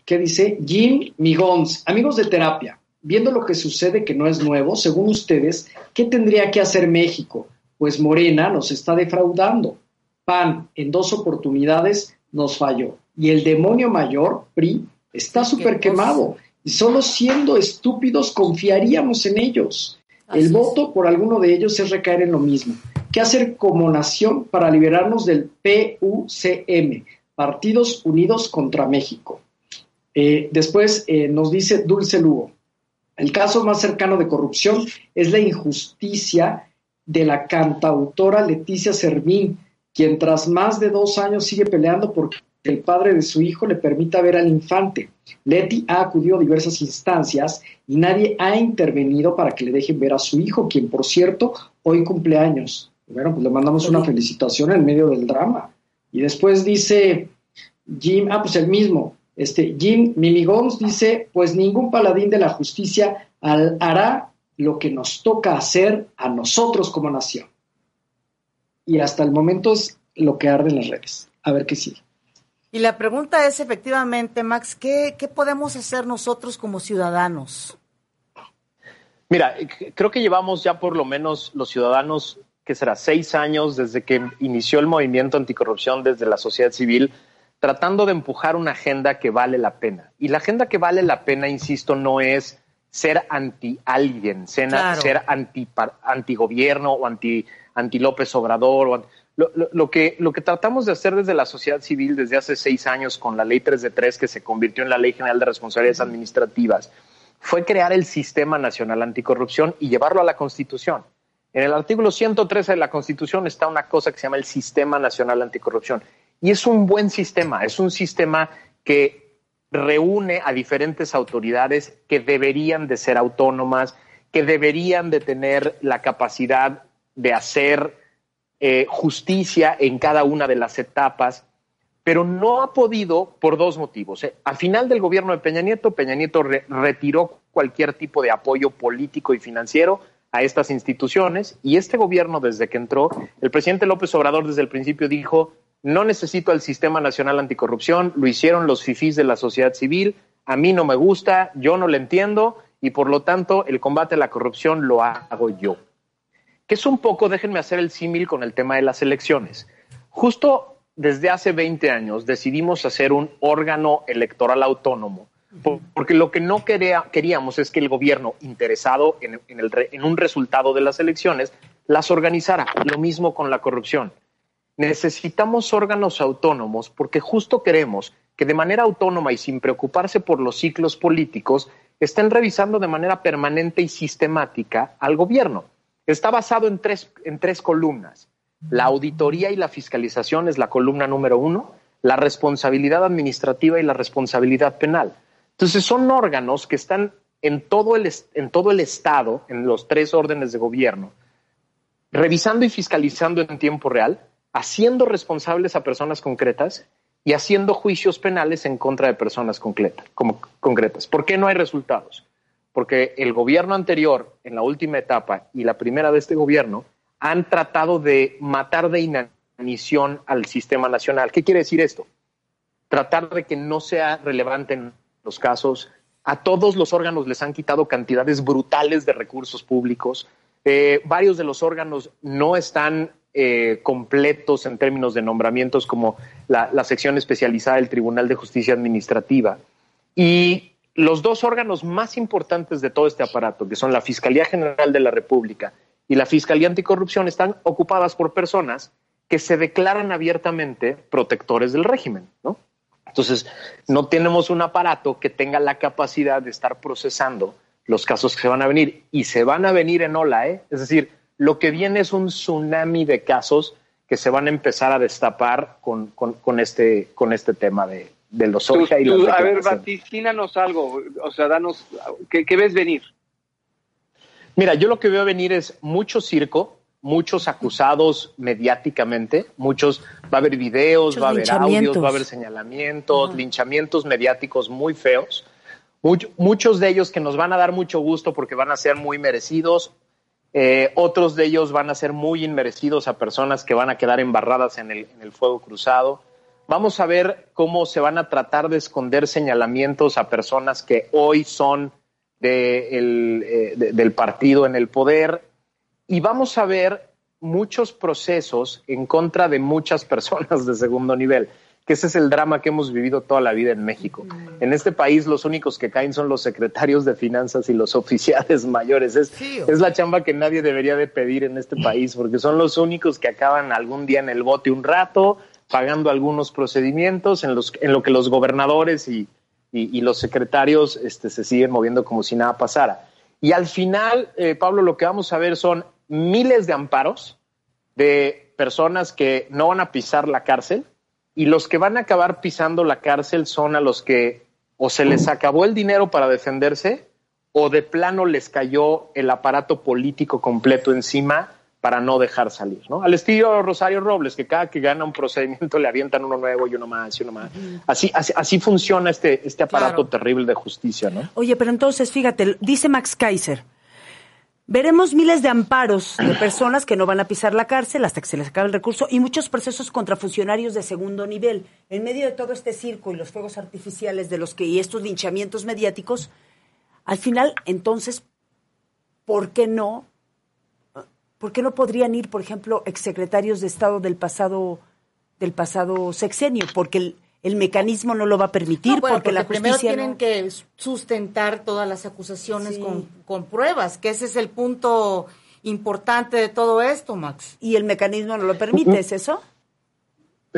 ¿qué dice? Jim Migons, amigos de terapia, viendo lo que sucede que no es nuevo, según ustedes, ¿qué tendría que hacer México? Pues Morena nos está defraudando. PAN en dos oportunidades nos falló. Y el demonio mayor, PRI, está súper quemado. Y solo siendo estúpidos confiaríamos en ellos. El voto por alguno de ellos es recaer en lo mismo. ¿Qué hacer como nación para liberarnos del PUCM, Partidos Unidos contra México? Eh, después eh, nos dice Dulce Lugo, el caso más cercano de corrupción es la injusticia de la cantautora Leticia Servín, quien tras más de dos años sigue peleando porque el padre de su hijo le permita ver al infante. Leti ha acudido a diversas instancias y nadie ha intervenido para que le dejen ver a su hijo, quien por cierto hoy cumple años. Bueno, pues le mandamos una felicitación en medio del drama. Y después dice Jim, ah, pues el mismo, este, Jim Mimigons dice, pues ningún paladín de la justicia hará lo que nos toca hacer a nosotros como nación. Y hasta el momento es lo que arde en las redes. A ver qué sigue. Y la pregunta es efectivamente, Max, ¿qué, ¿qué podemos hacer nosotros como ciudadanos? Mira, creo que llevamos ya por lo menos los ciudadanos que será seis años desde que inició el movimiento anticorrupción desde la sociedad civil, tratando de empujar una agenda que vale la pena. Y la agenda que vale la pena, insisto, no es ser anti alguien, ser, anti, anti gobierno o anti, anti López Obrador. Lo, que, lo que tratamos de hacer desde la sociedad civil desde hace seis años con la ley 3 de 3 que se convirtió en la Ley General de Responsabilidades Administrativas fue crear el Sistema Nacional Anticorrupción y llevarlo a la Constitución. En el artículo 113 de la Constitución está una cosa que se llama el Sistema Nacional Anticorrupción. Y es un buen sistema, es un sistema que reúne a diferentes autoridades que deberían de ser autónomas, que deberían de tener la capacidad de hacer eh, justicia en cada una de las etapas, pero no ha podido por dos motivos. ¿eh? Al final del gobierno de Peña Nieto, Peña Nieto retiró cualquier tipo de apoyo político y financiero a estas instituciones y este gobierno desde que entró, el presidente López Obrador desde el principio dijo, no necesito el Sistema Nacional Anticorrupción, lo hicieron los fifís de la sociedad civil, a mí no me gusta, yo no lo entiendo y por lo tanto el combate a la corrupción lo hago yo. Que es un poco, déjenme hacer el símil con el tema de las elecciones. Justo desde hace 20 años decidimos hacer un órgano electoral autónomo Porque lo que no quería, queríamos es que el gobierno interesado en, en un resultado de las elecciones las organizara. Lo mismo con la corrupción. Necesitamos órganos autónomos porque justo queremos que de manera autónoma y sin preocuparse por los ciclos políticos estén revisando de manera permanente y sistemática al gobierno. Está basado en tres, en tres columnas. La auditoría y la fiscalización es la columna número uno, la responsabilidad administrativa y la responsabilidad penal. Entonces son órganos que están en todo el, en todo el Estado, en los tres órdenes de gobierno, revisando y fiscalizando en tiempo real, haciendo responsables a personas concretas y haciendo juicios penales en contra de personas concretas. ¿Por qué no hay resultados? Porque el gobierno anterior, en la última etapa, y la primera de este gobierno, han tratado de matar de inanición al sistema nacional. ¿Qué quiere decir esto? Tratar de que no sea relevante en los casos. A todos los órganos les han quitado cantidades brutales de recursos públicos. Eh, varios de los órganos no están eh, completos en términos de nombramientos como la, sección especializada del Tribunal de Justicia Administrativa. Y los dos órganos más importantes de todo este aparato, que son la Fiscalía General de la República y la Fiscalía Anticorrupción, están ocupadas por personas que se declaran abiertamente protectores del régimen, Entonces, no tenemos un aparato que tenga la capacidad de estar procesando los casos que se van a venir y se van a venir en ola, ¿eh? Es decir, lo que viene es un tsunami de casos que se van a empezar a destapar con, este, con este tema de, los soja y los A ver, vaticínanos algo, o sea, danos, ¿qué, ves venir? Mira, yo lo que veo venir es mucho circo, muchos acusados mediáticamente, muchos, va a haber videos, va a haber audios, va a haber señalamientos, linchamientos mediáticos muy feos, muchos de ellos que nos van a dar mucho gusto porque van a ser muy merecidos, eh, otros de ellos van a ser muy inmerecidos a personas que van a quedar embarradas en el, fuego cruzado. Vamos a ver cómo se van a tratar de esconder señalamientos a personas que hoy son eh, del partido en el poder. Y vamos a ver muchos procesos en contra de muchas personas de segundo nivel que ese es el drama que hemos vivido toda la vida en México. En este país los únicos que caen son los secretarios de finanzas y los oficiales mayores. Es, es la chamba que nadie debería de pedir en este país, porque son los únicos que acaban algún día en el bote un rato, pagando algunos procedimientos en, los, en lo que los gobernadores y, y, los secretarios este, se siguen moviendo como si nada pasara. Y al final, eh, Pablo, lo que vamos a ver son miles de amparos de personas que no van a pisar la cárcel, y los que van a acabar pisando la cárcel son a los que o se les acabó el dinero para defenderse o de plano les cayó el aparato político completo encima para no dejar salir, ¿no? Al estilo Rosario Robles, que cada que gana un procedimiento le avientan uno nuevo y uno más y uno más. Así, así, funciona este, este aparato terrible de justicia, ¿no? Oye, pero entonces, fíjate, dice Max Kaiser, Veremos miles de amparos de personas que no van a pisar la cárcel hasta que se les acabe el recurso y muchos procesos contra funcionarios de segundo nivel. En medio de todo este circo y los fuegos artificiales de los que y estos linchamientos mediáticos, al final, entonces, ¿por qué no? ¿Por qué no podrían ir, por ejemplo, exsecretarios de Estado del pasado del pasado sexenio? Porque el, el mecanismo no lo va a permitir porque, la primero tienen que sustentar todas las acusaciones con, pruebas, que ese es el punto importante de todo esto, Max. Y el mecanismo no lo permite, ¿es eso?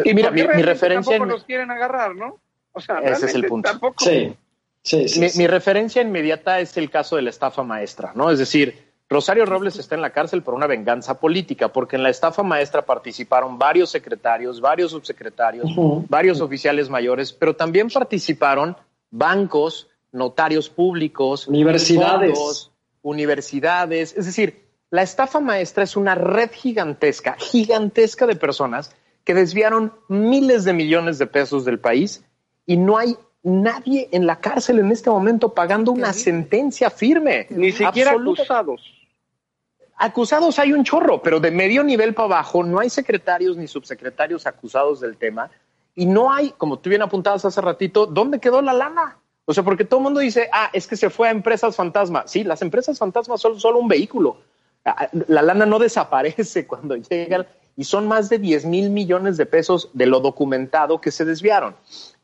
Y mira, mi, referencia tampoco nos quieren agarrar, ¿no? O sea, ese es el punto. Sí. Sí, sí, mi, mi referencia inmediata es el caso de la estafa maestra, ¿no? Es decir, Rosario Robles está en la cárcel por una venganza política, porque en la estafa maestra participaron varios secretarios, varios subsecretarios, varios oficiales mayores, pero también participaron bancos, notarios públicos, universidades. universidades. Es decir, la estafa maestra es una red gigantesca, gigantesca de personas que desviaron miles de millones de pesos del país y no hay nadie en la cárcel en este momento pagando una sentencia firme. Ni siquiera acusados acusados hay un chorro, pero de medio nivel para abajo no hay secretarios ni subsecretarios acusados del tema y no hay, como tú bien apuntabas hace ratito, ¿dónde quedó la lana? O sea, porque todo el mundo dice, ah, es que se fue a empresas fantasma. Sí, las empresas fantasma son solo un vehículo. Ah, ah, la lana no desaparece cuando llegan y son más de 10 mil millones de pesos de lo documentado que se desviaron.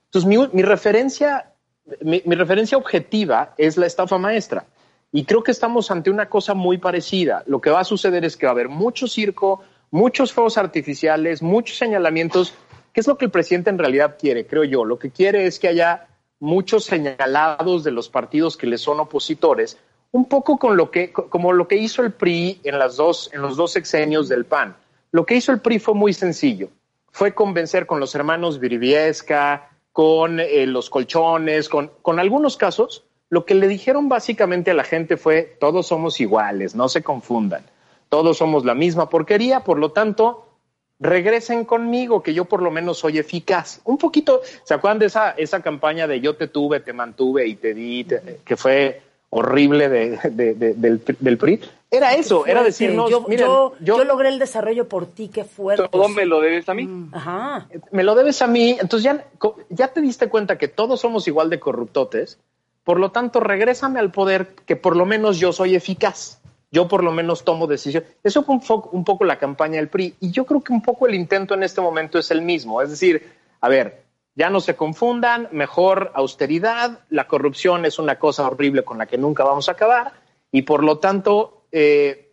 Entonces, mi, mi referencia mi, mi referencia objetiva es la estafa maestra. Y creo que estamos ante una cosa muy parecida. Lo que va a suceder es que va a haber mucho circo, muchos fuegos artificiales, muchos señalamientos. ¿Qué es lo que el presidente en realidad quiere? Creo yo. Lo que quiere es que haya muchos señalados de los partidos que le son opositores, un poco con lo que, como lo que hizo el PRI en, los dos sexenios del PAN. Lo que hizo el PRI fue muy sencillo. Fue convencer con los hermanos Viriviesca, con eh, los colchones, con algunos casos, lo que le dijeron básicamente a la gente fue, todos somos iguales, no se confundan, todos somos la misma porquería, por lo tanto, regresen conmigo, que yo por lo menos soy eficaz. Un poquito, ¿se acuerdan de esa, esa campaña de yo te tuve, te mantuve y te di, te- que fue horrible de, de- de- del, del PRI? Era eso, era decirnos, yo, miren, yo, yo- yo logré el desarrollo por ti, qué fuerte. Todo me lo debes a mí. Mm, Ajá. me lo debes a mí, entonces ya, ya te diste cuenta que todos somos igual de corruptotes, por lo tanto, regrésame al poder que por lo menos yo soy eficaz, yo por lo menos tomo decisión. Eso fue un, fo- un poco la campaña del PRI y yo creo que un poco el intento en este momento es el mismo, es decir, a ver, ya no se confundan, mejor austeridad, la corrupción es una cosa horrible con la que nunca vamos a acabar y por lo tanto... eh,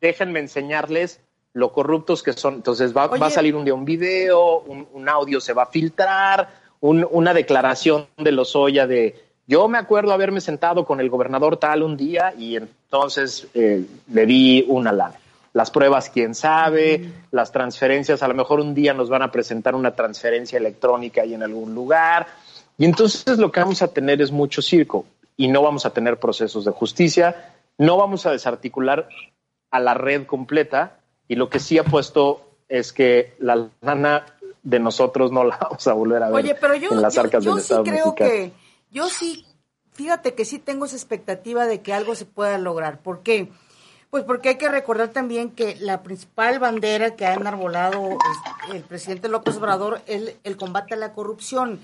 déjenme enseñarles lo corruptos que son. Entonces va, a salir un día un video, un, un audio se va a filtrar, un- una declaración de Lozoya de yo me acuerdo haberme sentado con el gobernador tal un día y entonces eh, le di una lana. Las pruebas, quién sabe, las transferencias, a lo mejor un día nos van a presentar una transferencia electrónica ahí en algún lugar. Y entonces lo que vamos a tener es mucho circo y no vamos a tener procesos de justicia, no vamos a desarticular a la red completa y lo que sí ha puesto es que la lana de nosotros no la vamos a volver a ver Oye, pero yo, en las yo- arcas yo del sí Estado creo mexicano. que, yo sí, fíjate que sí tengo esa expectativa de que algo se pueda lograr. ¿Por qué? Pues porque hay que recordar también que la principal bandera que ha enarbolado el presidente López Obrador es el combate a la corrupción.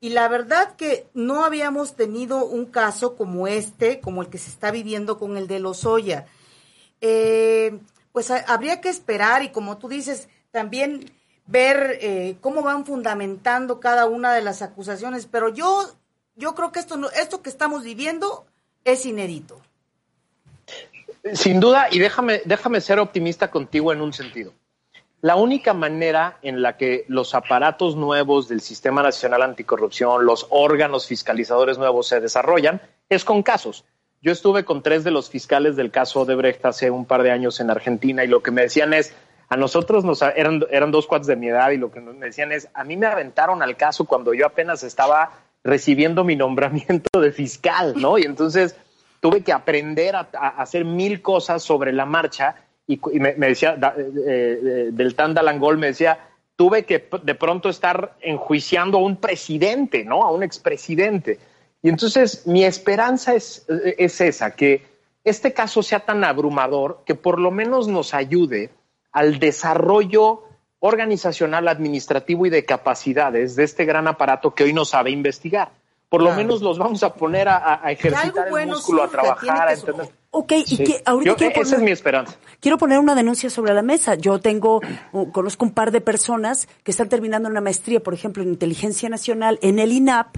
Y la verdad que no habíamos tenido un caso como este, como el que se está viviendo con el de Lozoya. Eh, pues ha- habría que esperar y como tú dices, también ver eh, cómo van fundamentando cada una de las acusaciones. Pero yo, yo creo que esto, esto que estamos viviendo es inédito. Sin duda, y déjame, déjame ser optimista contigo en un sentido. La única manera en la que los aparatos nuevos del Sistema Nacional Anticorrupción, los órganos fiscalizadores nuevos se desarrollan es con casos. Yo estuve con tres de los fiscales del caso Odebrecht hace un par de años en Argentina y lo que me decían es, a nosotros nos eran, eran dos cuates de mi edad y lo que me decían es, a mí me aventaron al caso cuando yo apenas estaba recibiendo mi nombramiento de fiscal, ¿no? Y entonces tuve que aprender a, hacer mil cosas sobre la marcha y, me, decía, da- eh, eh, del Tan Dalangol me decía, tuve que de pronto estar enjuiciando a un presidente, ¿no? A un expresidente. Y entonces mi esperanza es, eh, es esa, que este caso sea tan abrumador que por lo menos nos ayude al desarrollo organizacional, administrativo y de capacidades de este gran aparato que hoy no sabe investigar. Por lo Claro. menos los vamos a poner a, a- ejercitar el bueno músculo, a trabajar, a entender. Ok, y que ahorita Yo- quiero esa poner- es mi esperanza. Quiero poner una denuncia sobre la mesa. Yo tengo, uh, conozco un par de personas que están terminando una maestría, por ejemplo, en inteligencia nacional en el INAP.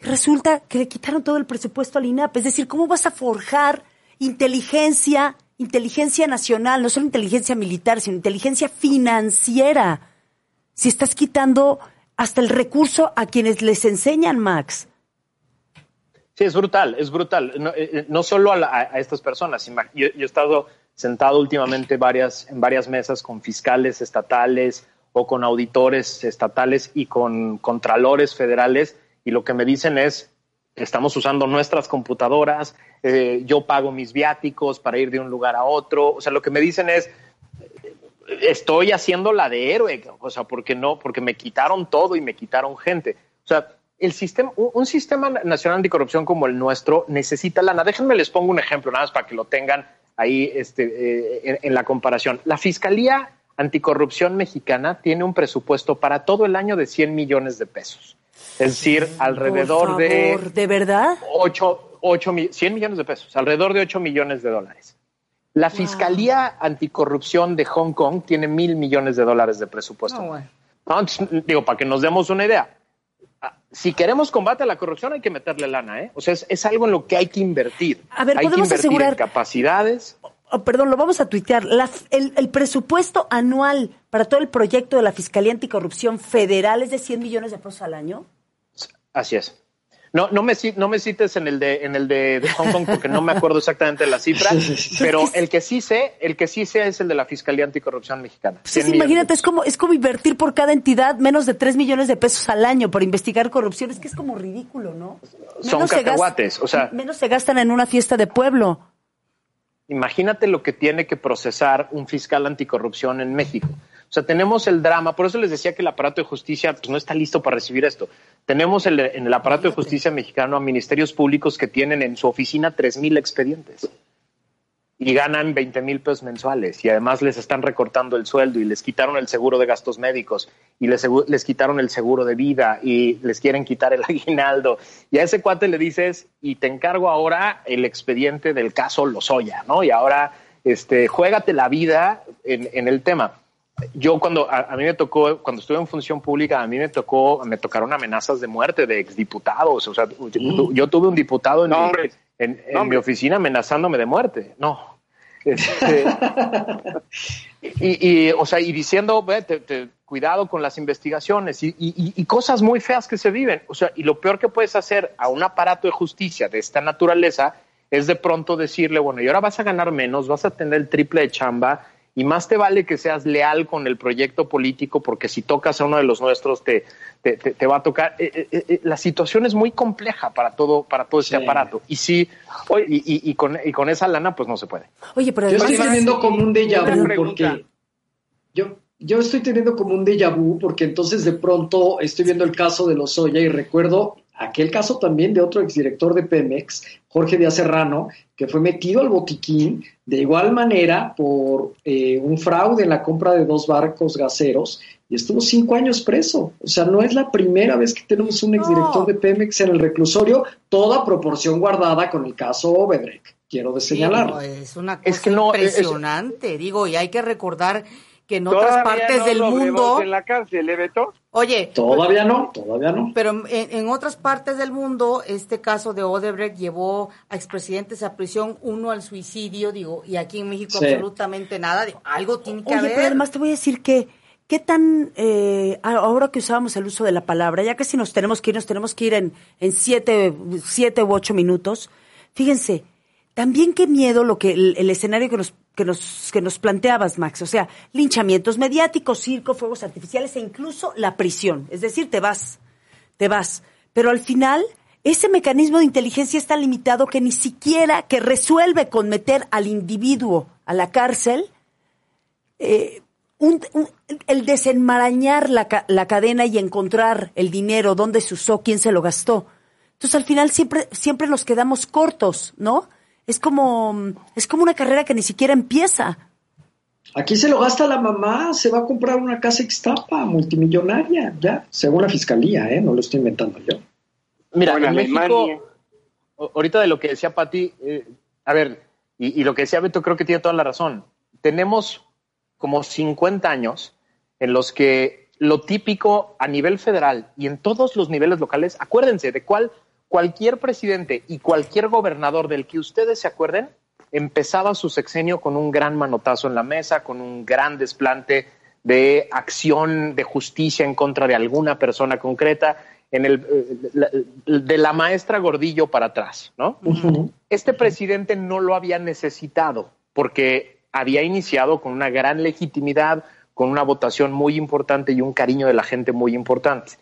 Y resulta que le quitaron todo el presupuesto al INAP. Es decir, ¿cómo vas a forjar inteligencia, inteligencia nacional, no solo inteligencia militar, sino inteligencia financiera? Si estás quitando hasta el recurso a quienes les enseñan, Max. Sí, es brutal, es brutal. No, eh, eh, solo a, la- estas personas. Yo, yo he estado sentado últimamente en varias mesas con fiscales estatales o con auditores estatales y con contralores federales y lo que me dicen es, estamos usando nuestras computadoras, eh, yo pago mis viáticos para ir de un lugar a otro. O sea, lo que me dicen es, estoy haciendo la de héroe, o sea, porque no, porque me quitaron todo y me quitaron gente. O sea, el sistema, un, sistema nacional anticorrupción como el nuestro necesita lana. Déjenme les pongo un ejemplo, nada más para que lo tengan ahí este, eh, en, en la comparación. La Fiscalía Anticorrupción Mexicana tiene un presupuesto para todo el año de 100 millones de pesos. Es decir, alrededor Por de favor, ¿De verdad? 8, 8, 100 millones de pesos, alrededor de 8 millones de dólares. La Fiscalía Anticorrupción de Hong Kong tiene mil millones de dólares de presupuesto. No, bueno. No, entonces, digo, para que nos demos una idea, si queremos combate a la corrupción hay que meterle lana, ¿eh? O sea, es, es algo en lo que hay que invertir. A ver, hay que podemos invertir asegurar- en capacidades. Oh, perdón, lo vamos a tuitear. La- el, el presupuesto anual para todo el proyecto de la Fiscalía Anticorrupción Federal es de 100 millones de pesos al año. Así es. No, no me, no me cites en el de, en el de, de Hong Kong porque no me acuerdo exactamente de la cifra, pero el que sí sé, el que sí sé es el de la Fiscalía Anticorrupción Mexicana. Pues 100 es- imagínate, es como, es como invertir por cada entidad menos de 3 millones de pesos al año por investigar corrupción. Es que es como ridículo, ¿no? Son se cacahuates, o sea- Menos se gastan en una fiesta de pueblo. Imagínate lo que tiene que procesar un fiscal anticorrupción en México. O sea, tenemos el drama, por eso les decía que el aparato de justicia pues, no está listo para recibir esto. Tenemos el- en el aparato de justicia mexicano a ministerios públicos que tienen en su oficina tres mil expedientes y ganan 20 mil pesos mensuales y además les están recortando el sueldo y les quitaron el seguro de gastos médicos y les, les quitaron el seguro de vida y les quieren quitar el aguinaldo. Y a ese cuate le dices, y te encargo ahora el expediente del caso Lozoya, ¿no? Y ahora, este, juégate la vida en, en el tema. Yo cuando a, a mí me tocó, cuando estuve en función pública, a mí me tocó, me tocaron amenazas de muerte de exdiputados. O sea, yo, yo tuve un diputado en, No, mi- hombre. En, en No, mi oficina amenazándome de muerte. No. Este, y, y, o sea, y diciendo, "Ve, te- te- cuidado con las investigaciones y, y- y cosas muy feas que se viven. O sea, y lo peor que puedes hacer a un aparato de justicia de esta naturaleza es de pronto decirle, bueno, y ahora vas a ganar menos, vas a tener el triple de chamba y más te vale que seas leal con el proyecto político porque si tocas a uno de los nuestros te, te, te- te va a tocar. Eh, eh, eh, la situación es muy compleja para todo, para todo este Sí. aparato. Y sí, y, y- y con, y con esa lana pues no se puede. Oye, pero Yo estoy además- teniendo como un déjà vu porque yo, yo estoy teniendo como un déjà vu porque entonces de pronto estoy viendo el caso de Lozoya y recuerdo aquel caso también de otro exdirector de Pemex, Jorge Díaz Serrano, que fue metido al botiquín de igual manera por eh, un fraude en la compra de dos barcos gaseros y estuvo cinco años preso. O sea, no es la primera vez que tenemos un exdirector No. de Pemex en el reclusorio, toda proporción guardada con el caso Obedrek. Quiero de Sí, no, es una cosa Es que no, es- impresionante, digo, y hay que recordar que en otras Todavía partes no del lo mundo, en la cárcel, ¿eh, Beto? oye, Todavía no, todavía no. pero en, en otras partes del mundo, este caso de Odebrecht llevó a expresidentes a prisión, uno al suicidio, digo, y aquí en México Sí. absolutamente nada, digo, algo tiene que Oye, haber. pero además te voy a decir que, ¿qué tan, eh, ahora que usábamos el uso de la palabra, ya casi nos tenemos que ir, nos tenemos que ir en, en siete, siete u ocho minutos, fíjense, también qué miedo lo que, el, escenario que nos, que nos, que nos planteabas, Max, o sea, linchamientos mediáticos, circo, fuegos artificiales e incluso la prisión, es decir, te vas, te vas, pero al final, ese mecanismo de inteligencia es tan limitado que ni siquiera que resuelve con meter al individuo a la cárcel, eh, un- el desenmarañar la, la cadena y encontrar el dinero, dónde se usó, quién se lo gastó. Entonces al final siempre, siempre nos quedamos cortos, ¿no? Es como, es como una carrera que ni siquiera empieza. Aquí se lo gasta la mamá, se va a comprar una casa Ixtapa, multimillonaria, ya, según la fiscalía, ¿eh? No lo estoy inventando yo. Mira, en México, Alemania. ahorita de lo que decía Pati, eh, a ver, y, y lo que decía Beto creo que tiene toda la razón. Tenemos como 50 años en los que lo típico a nivel federal y en todos los niveles locales, acuérdense de cuál cualquier presidente y cualquier gobernador del que ustedes se acuerden empezaba su sexenio con un gran manotazo en la mesa, con un gran desplante de acción de justicia en contra de alguna persona concreta, en el, eh, de la maestra Gordillo para atrás, ¿no? Este presidente no lo había necesitado porque había iniciado con una gran legitimidad, con una votación muy importante y un cariño de la gente muy importante.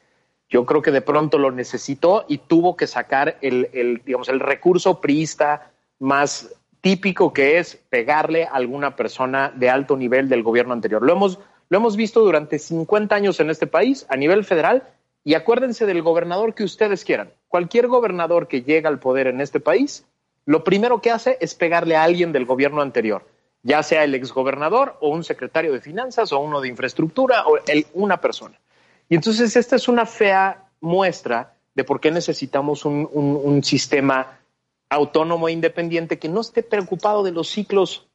Yo creo que de pronto lo necesitó y tuvo que sacar el, digamos, el recurso priista más típico que es pegarle a alguna persona de alto nivel del gobierno anterior. Lo hemos, lo hemos visto durante 50 años en este país a nivel federal y acuérdense del gobernador que ustedes quieran. Cualquier gobernador que llega al poder en este país, lo primero que hace es pegarle a alguien del gobierno anterior, ya sea el exgobernador o un secretario de finanzas o uno de infraestructura o el- una persona. Y entonces esta es una fea muestra de por qué necesitamos un, un- sistema autónomo e independiente que no esté preocupado de los ciclos,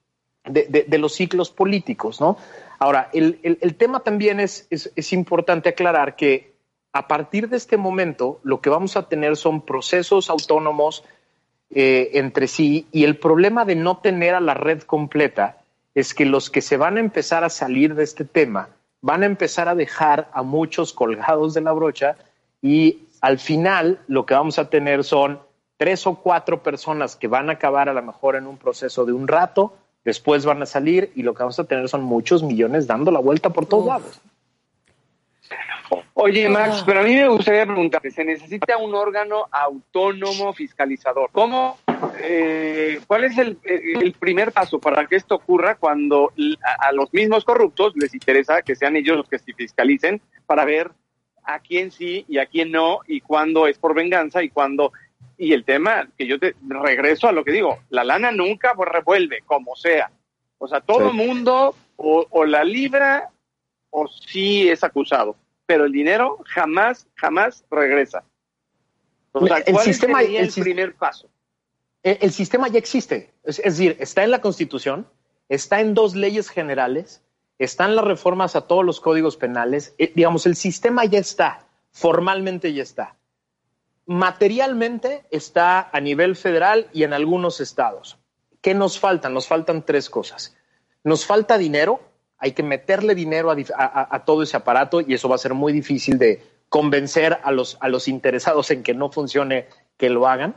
de, de- los ciclos políticos, ¿no? Ahora, el, el- el tema también es, es, es importante aclarar que a partir de este momento lo que vamos a tener son procesos autónomos eh, entre sí y el problema de no tener a la red completa es que los que se van a empezar a salir de este tema van a empezar a dejar a muchos colgados de la brocha y al final lo que vamos a tener son tres o cuatro personas que van a acabar a lo mejor en un proceso de un rato, después van a salir y lo que vamos a tener son muchos millones dando la vuelta por todos lados. Oye, Max, pero a mí me gustaría preguntarte, ¿se necesita un órgano autónomo fiscalizador? ¿Cómo, eh, cuál es el, el, primer paso para que esto ocurra cuando a, los mismos corruptos les interesa que sean ellos los que se fiscalicen para ver a quién sí y a quién no y cuándo es por venganza y cuándo... Y el tema, que yo te regreso a lo que digo, la lana nunca pues, revuelve, como sea. O sea, todo el sí. mundo o, o la libra o sí es acusado pero el dinero jamás, jamás regresa. O sea, ¿cuál el sistema, sería el, el primer paso? El, el, sistema ya existe, es, decir, está en la Constitución, está en dos leyes generales, están las reformas a todos los códigos penales, eh, digamos, el sistema ya está, formalmente ya está. Materialmente está a nivel federal y en algunos estados. ¿Qué nos falta? Nos faltan tres cosas. Nos falta dinero, hay que meterle dinero a, a, a, todo ese aparato y eso va a ser muy difícil de convencer a los, a los interesados en que no funcione que lo hagan.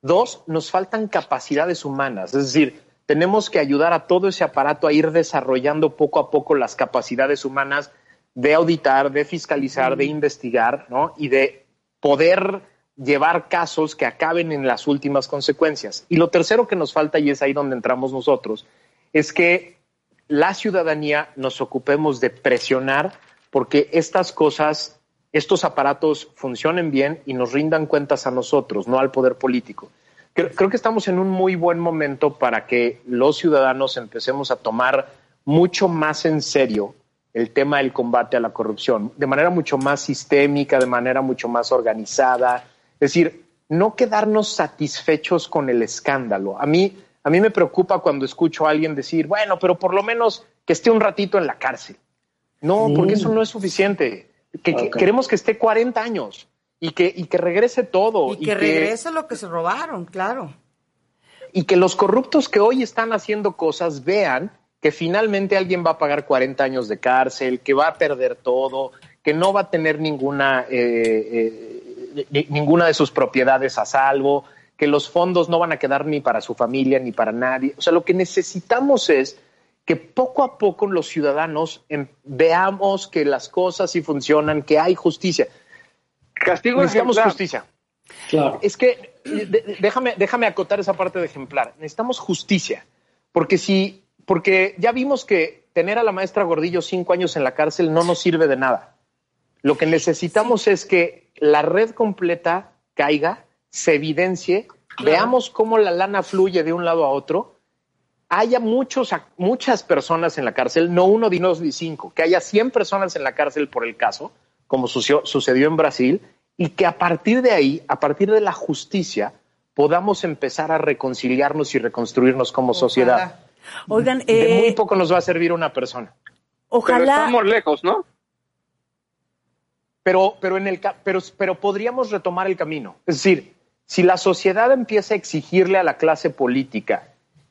Dos, nos faltan capacidades humanas, es decir, tenemos que ayudar a todo ese aparato a ir desarrollando poco a poco las capacidades humanas de auditar, de fiscalizar, de investigar, ¿no? Y de poder llevar casos que acaben en las últimas consecuencias. Y lo tercero que nos falta, y es ahí donde entramos nosotros, es que la ciudadanía nos ocupemos de presionar porque estas cosas, estos aparatos funcionen bien y nos rindan cuentas a nosotros, no al poder político. Creo, creo, que estamos en un muy buen momento para que los ciudadanos empecemos a tomar mucho más en serio el tema del combate a la corrupción, de manera mucho más sistémica, de manera mucho más organizada. Es decir, no quedarnos satisfechos con el escándalo. A mí, a mí me preocupa cuando escucho a alguien decir, bueno, pero por lo menos que esté un ratito en la cárcel. No, porque eso no es suficiente. Que, okay. que queremos que esté 40 años y que, y que regrese todo. Y que, que regrese lo que se robaron, claro. Y que los corruptos que hoy están haciendo cosas vean que finalmente alguien va a pagar 40 años de cárcel, que va a perder todo, que no va a tener ninguna, eh, eh, ninguna de sus propiedades a salvo, que los fondos no van a quedar ni para su familia ni para nadie. O sea, lo que necesitamos es que poco a poco los ciudadanos em, veamos que las cosas sí funcionan, que hay justicia. Castigo necesitamos ejemplar. justicia. Claro. Es que de, déjame, déjame acotar esa parte de ejemplar. Necesitamos justicia, porque si, porque ya vimos que tener a la maestra Gordillo cinco años en la cárcel no nos sirve de nada. Lo que necesitamos sí. es que la red completa caiga se evidencie, claro. veamos cómo la lana fluye de un lado a otro, haya muchos, muchas personas en la cárcel, no uno, ni dos, ni cinco, que haya 100 personas en la cárcel por el caso, como sucedió, sucedió en Brasil, y que a partir de ahí, a partir de la justicia, podamos empezar a reconciliarnos y reconstruirnos como ojalá. sociedad. Oigan, de eh, muy poco nos va a servir una persona. Ojalá. Pero estamos lejos, ¿no? Pero, pero, en el, pero, pero podríamos retomar el camino. Es decir, si la sociedad empieza a exigirle a la clase política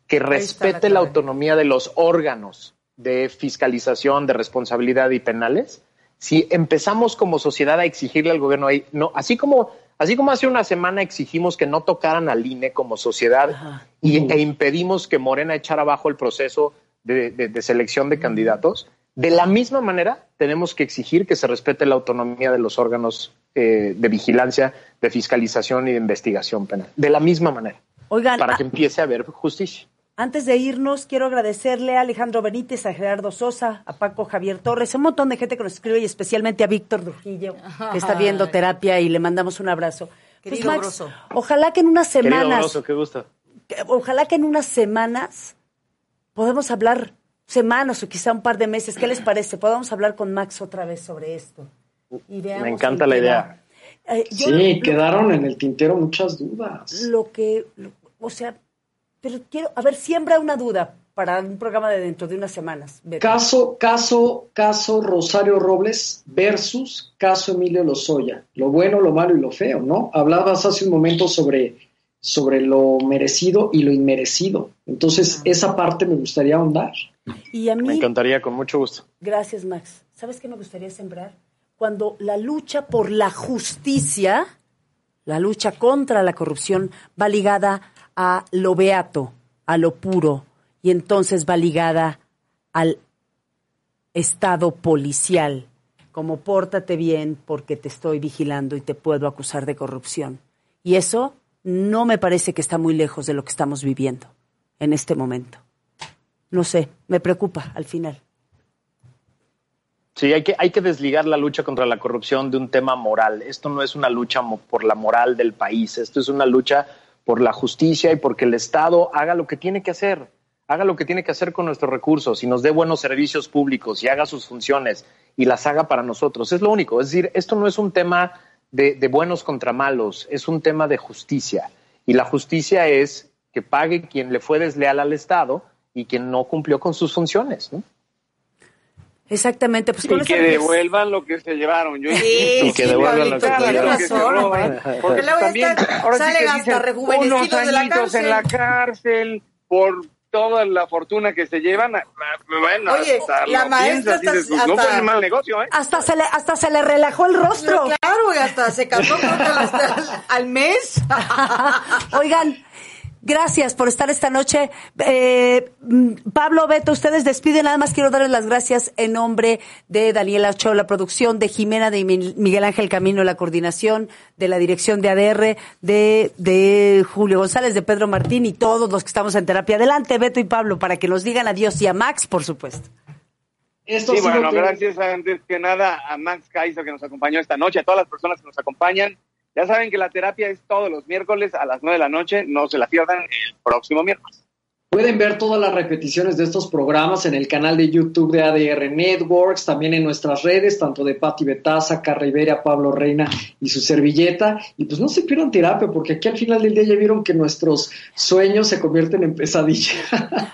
que respete la, la, autonomía de los órganos de fiscalización, de responsabilidad y penales, si empezamos como sociedad a exigirle al gobierno ahí, no, así como, así como hace una semana exigimos que no tocaran al INE como sociedad y, e impedimos que Morena echara abajo el proceso de, de, de selección de candidatos, de la misma manera tenemos que exigir que se respete la autonomía de los órganos eh, de vigilancia, de fiscalización y de investigación penal. De la misma manera. Oigan, para que empiece a haber justicia. Antes de irnos, quiero agradecerle a Alejandro Benítez, a Gerardo Sosa, a Paco Javier Torres, a un montón de gente que nos escribe y especialmente a Víctor Trujillo, que está viendo terapia y le mandamos un abrazo. Querido pues Max, Broso. ojalá que en unas semanas. Querido Broso, qué gusto. Ojalá que en unas semanas podamos hablar, semanas o quizá un par de meses, ¿qué les parece? Podamos hablar con Max otra vez sobre esto. Y Me encanta la idea. Eh, sí, lo, quedaron en el tintero muchas dudas. Lo que, lo, o sea, pero quiero, a ver, siembra una duda, para un programa de dentro de unas semanas. Beto. Caso, caso, caso Rosario Robles versus caso Emilio Lozoya. Lo bueno, lo malo y lo feo, ¿no? Hablabas hace un momento sobre, sobre lo merecido y lo inmerecido. Entonces, esa parte me gustaría ahondar. Y a mí, Me encantaría, con mucho gusto. gracias Max. ¿Sabes qué me gustaría sembrar? Cuando la lucha por la justicia, la lucha contra la corrupción, va ligada a lo beato, a lo puro, y entonces va ligada al estado policial, como pórtate bien porque te estoy vigilando y te puedo acusar de corrupción. Y eso no me parece que está muy lejos de lo que estamos viviendo en este momento. No sé, me preocupa al final. Sí, hay que, hay que desligar la lucha contra la corrupción de un tema moral. Esto no es una lucha por la moral del país, esto es una lucha por la justicia y porque el Estado haga lo que tiene que hacer, haga lo que tiene que hacer con nuestros recursos y nos dé buenos servicios públicos y haga sus funciones y las haga para nosotros. Es lo único. Es decir, esto no es un tema de, buenos contra malos, es un tema de justicia. Y la justicia es que pague quien le fue desleal al Estado y quien no cumplió con sus funciones. ¿no? Exactamente, pues con Y que devuelvan lo que se llevaron. Yo Sí. Y que sí, devuelvan lo que se llevaron. que se razón, roban. hombre. Porque luego también, están- ahora sí salen que hasta rejuvenecidos unos de la añitos en la cárcel. cárcel por toda la fortuna que se llevan. Bueno, Oye, hasta la maestra piensas, dices, hasta- pues, no hasta- fue mal negocio, ¿eh? Hasta se le, hasta se le relajó el rostro. Claro, y hasta se casó hasta al mes. Oigan, gracias por estar esta noche. Eh, mm, Pablo, Beto, ustedes despiden. Nada más quiero darles las gracias en nombre de Daniela Ochoa, la producción, de Jimena, de Mi- Miguel Ángel Camino, la coordinación, de la dirección de ADR, de, de Julio González, de Pedro Martín y todos los que estamos en terapia. Adelante, Beto y Pablo, para que nos digan adiós y a Max, por supuesto. Esto Sí, bueno, gracias antes que nada a Max Kaiser que nos acompañó esta noche, a todas las personas que nos acompañan. Ya saben que la terapia es todos los miércoles a las 9 de la noche, no se la pierdan el próximo miércoles. Pueden ver todas las repeticiones de estos programas en el canal de YouTube de ADR Networks, también en nuestras redes, tanto de Patti Betaza, Carriberia, Pablo Reina y su servilleta. Y pues no se pierdan terapia, porque aquí al final del día ya vieron que nuestros sueños se convierten en pesadilla.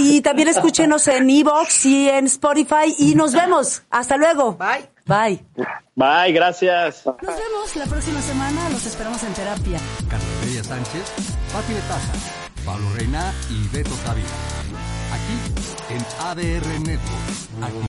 Y también escúchenos en Evox y en Spotify y nos vemos. Hasta luego. Bye. Bye. Bye, gracias. Nos vemos la próxima semana. Los esperamos en terapia. Carlos Sánchez, Pati Betaza, Pablo Reina y Beto Tavira. Aquí en ADR Network. Aquí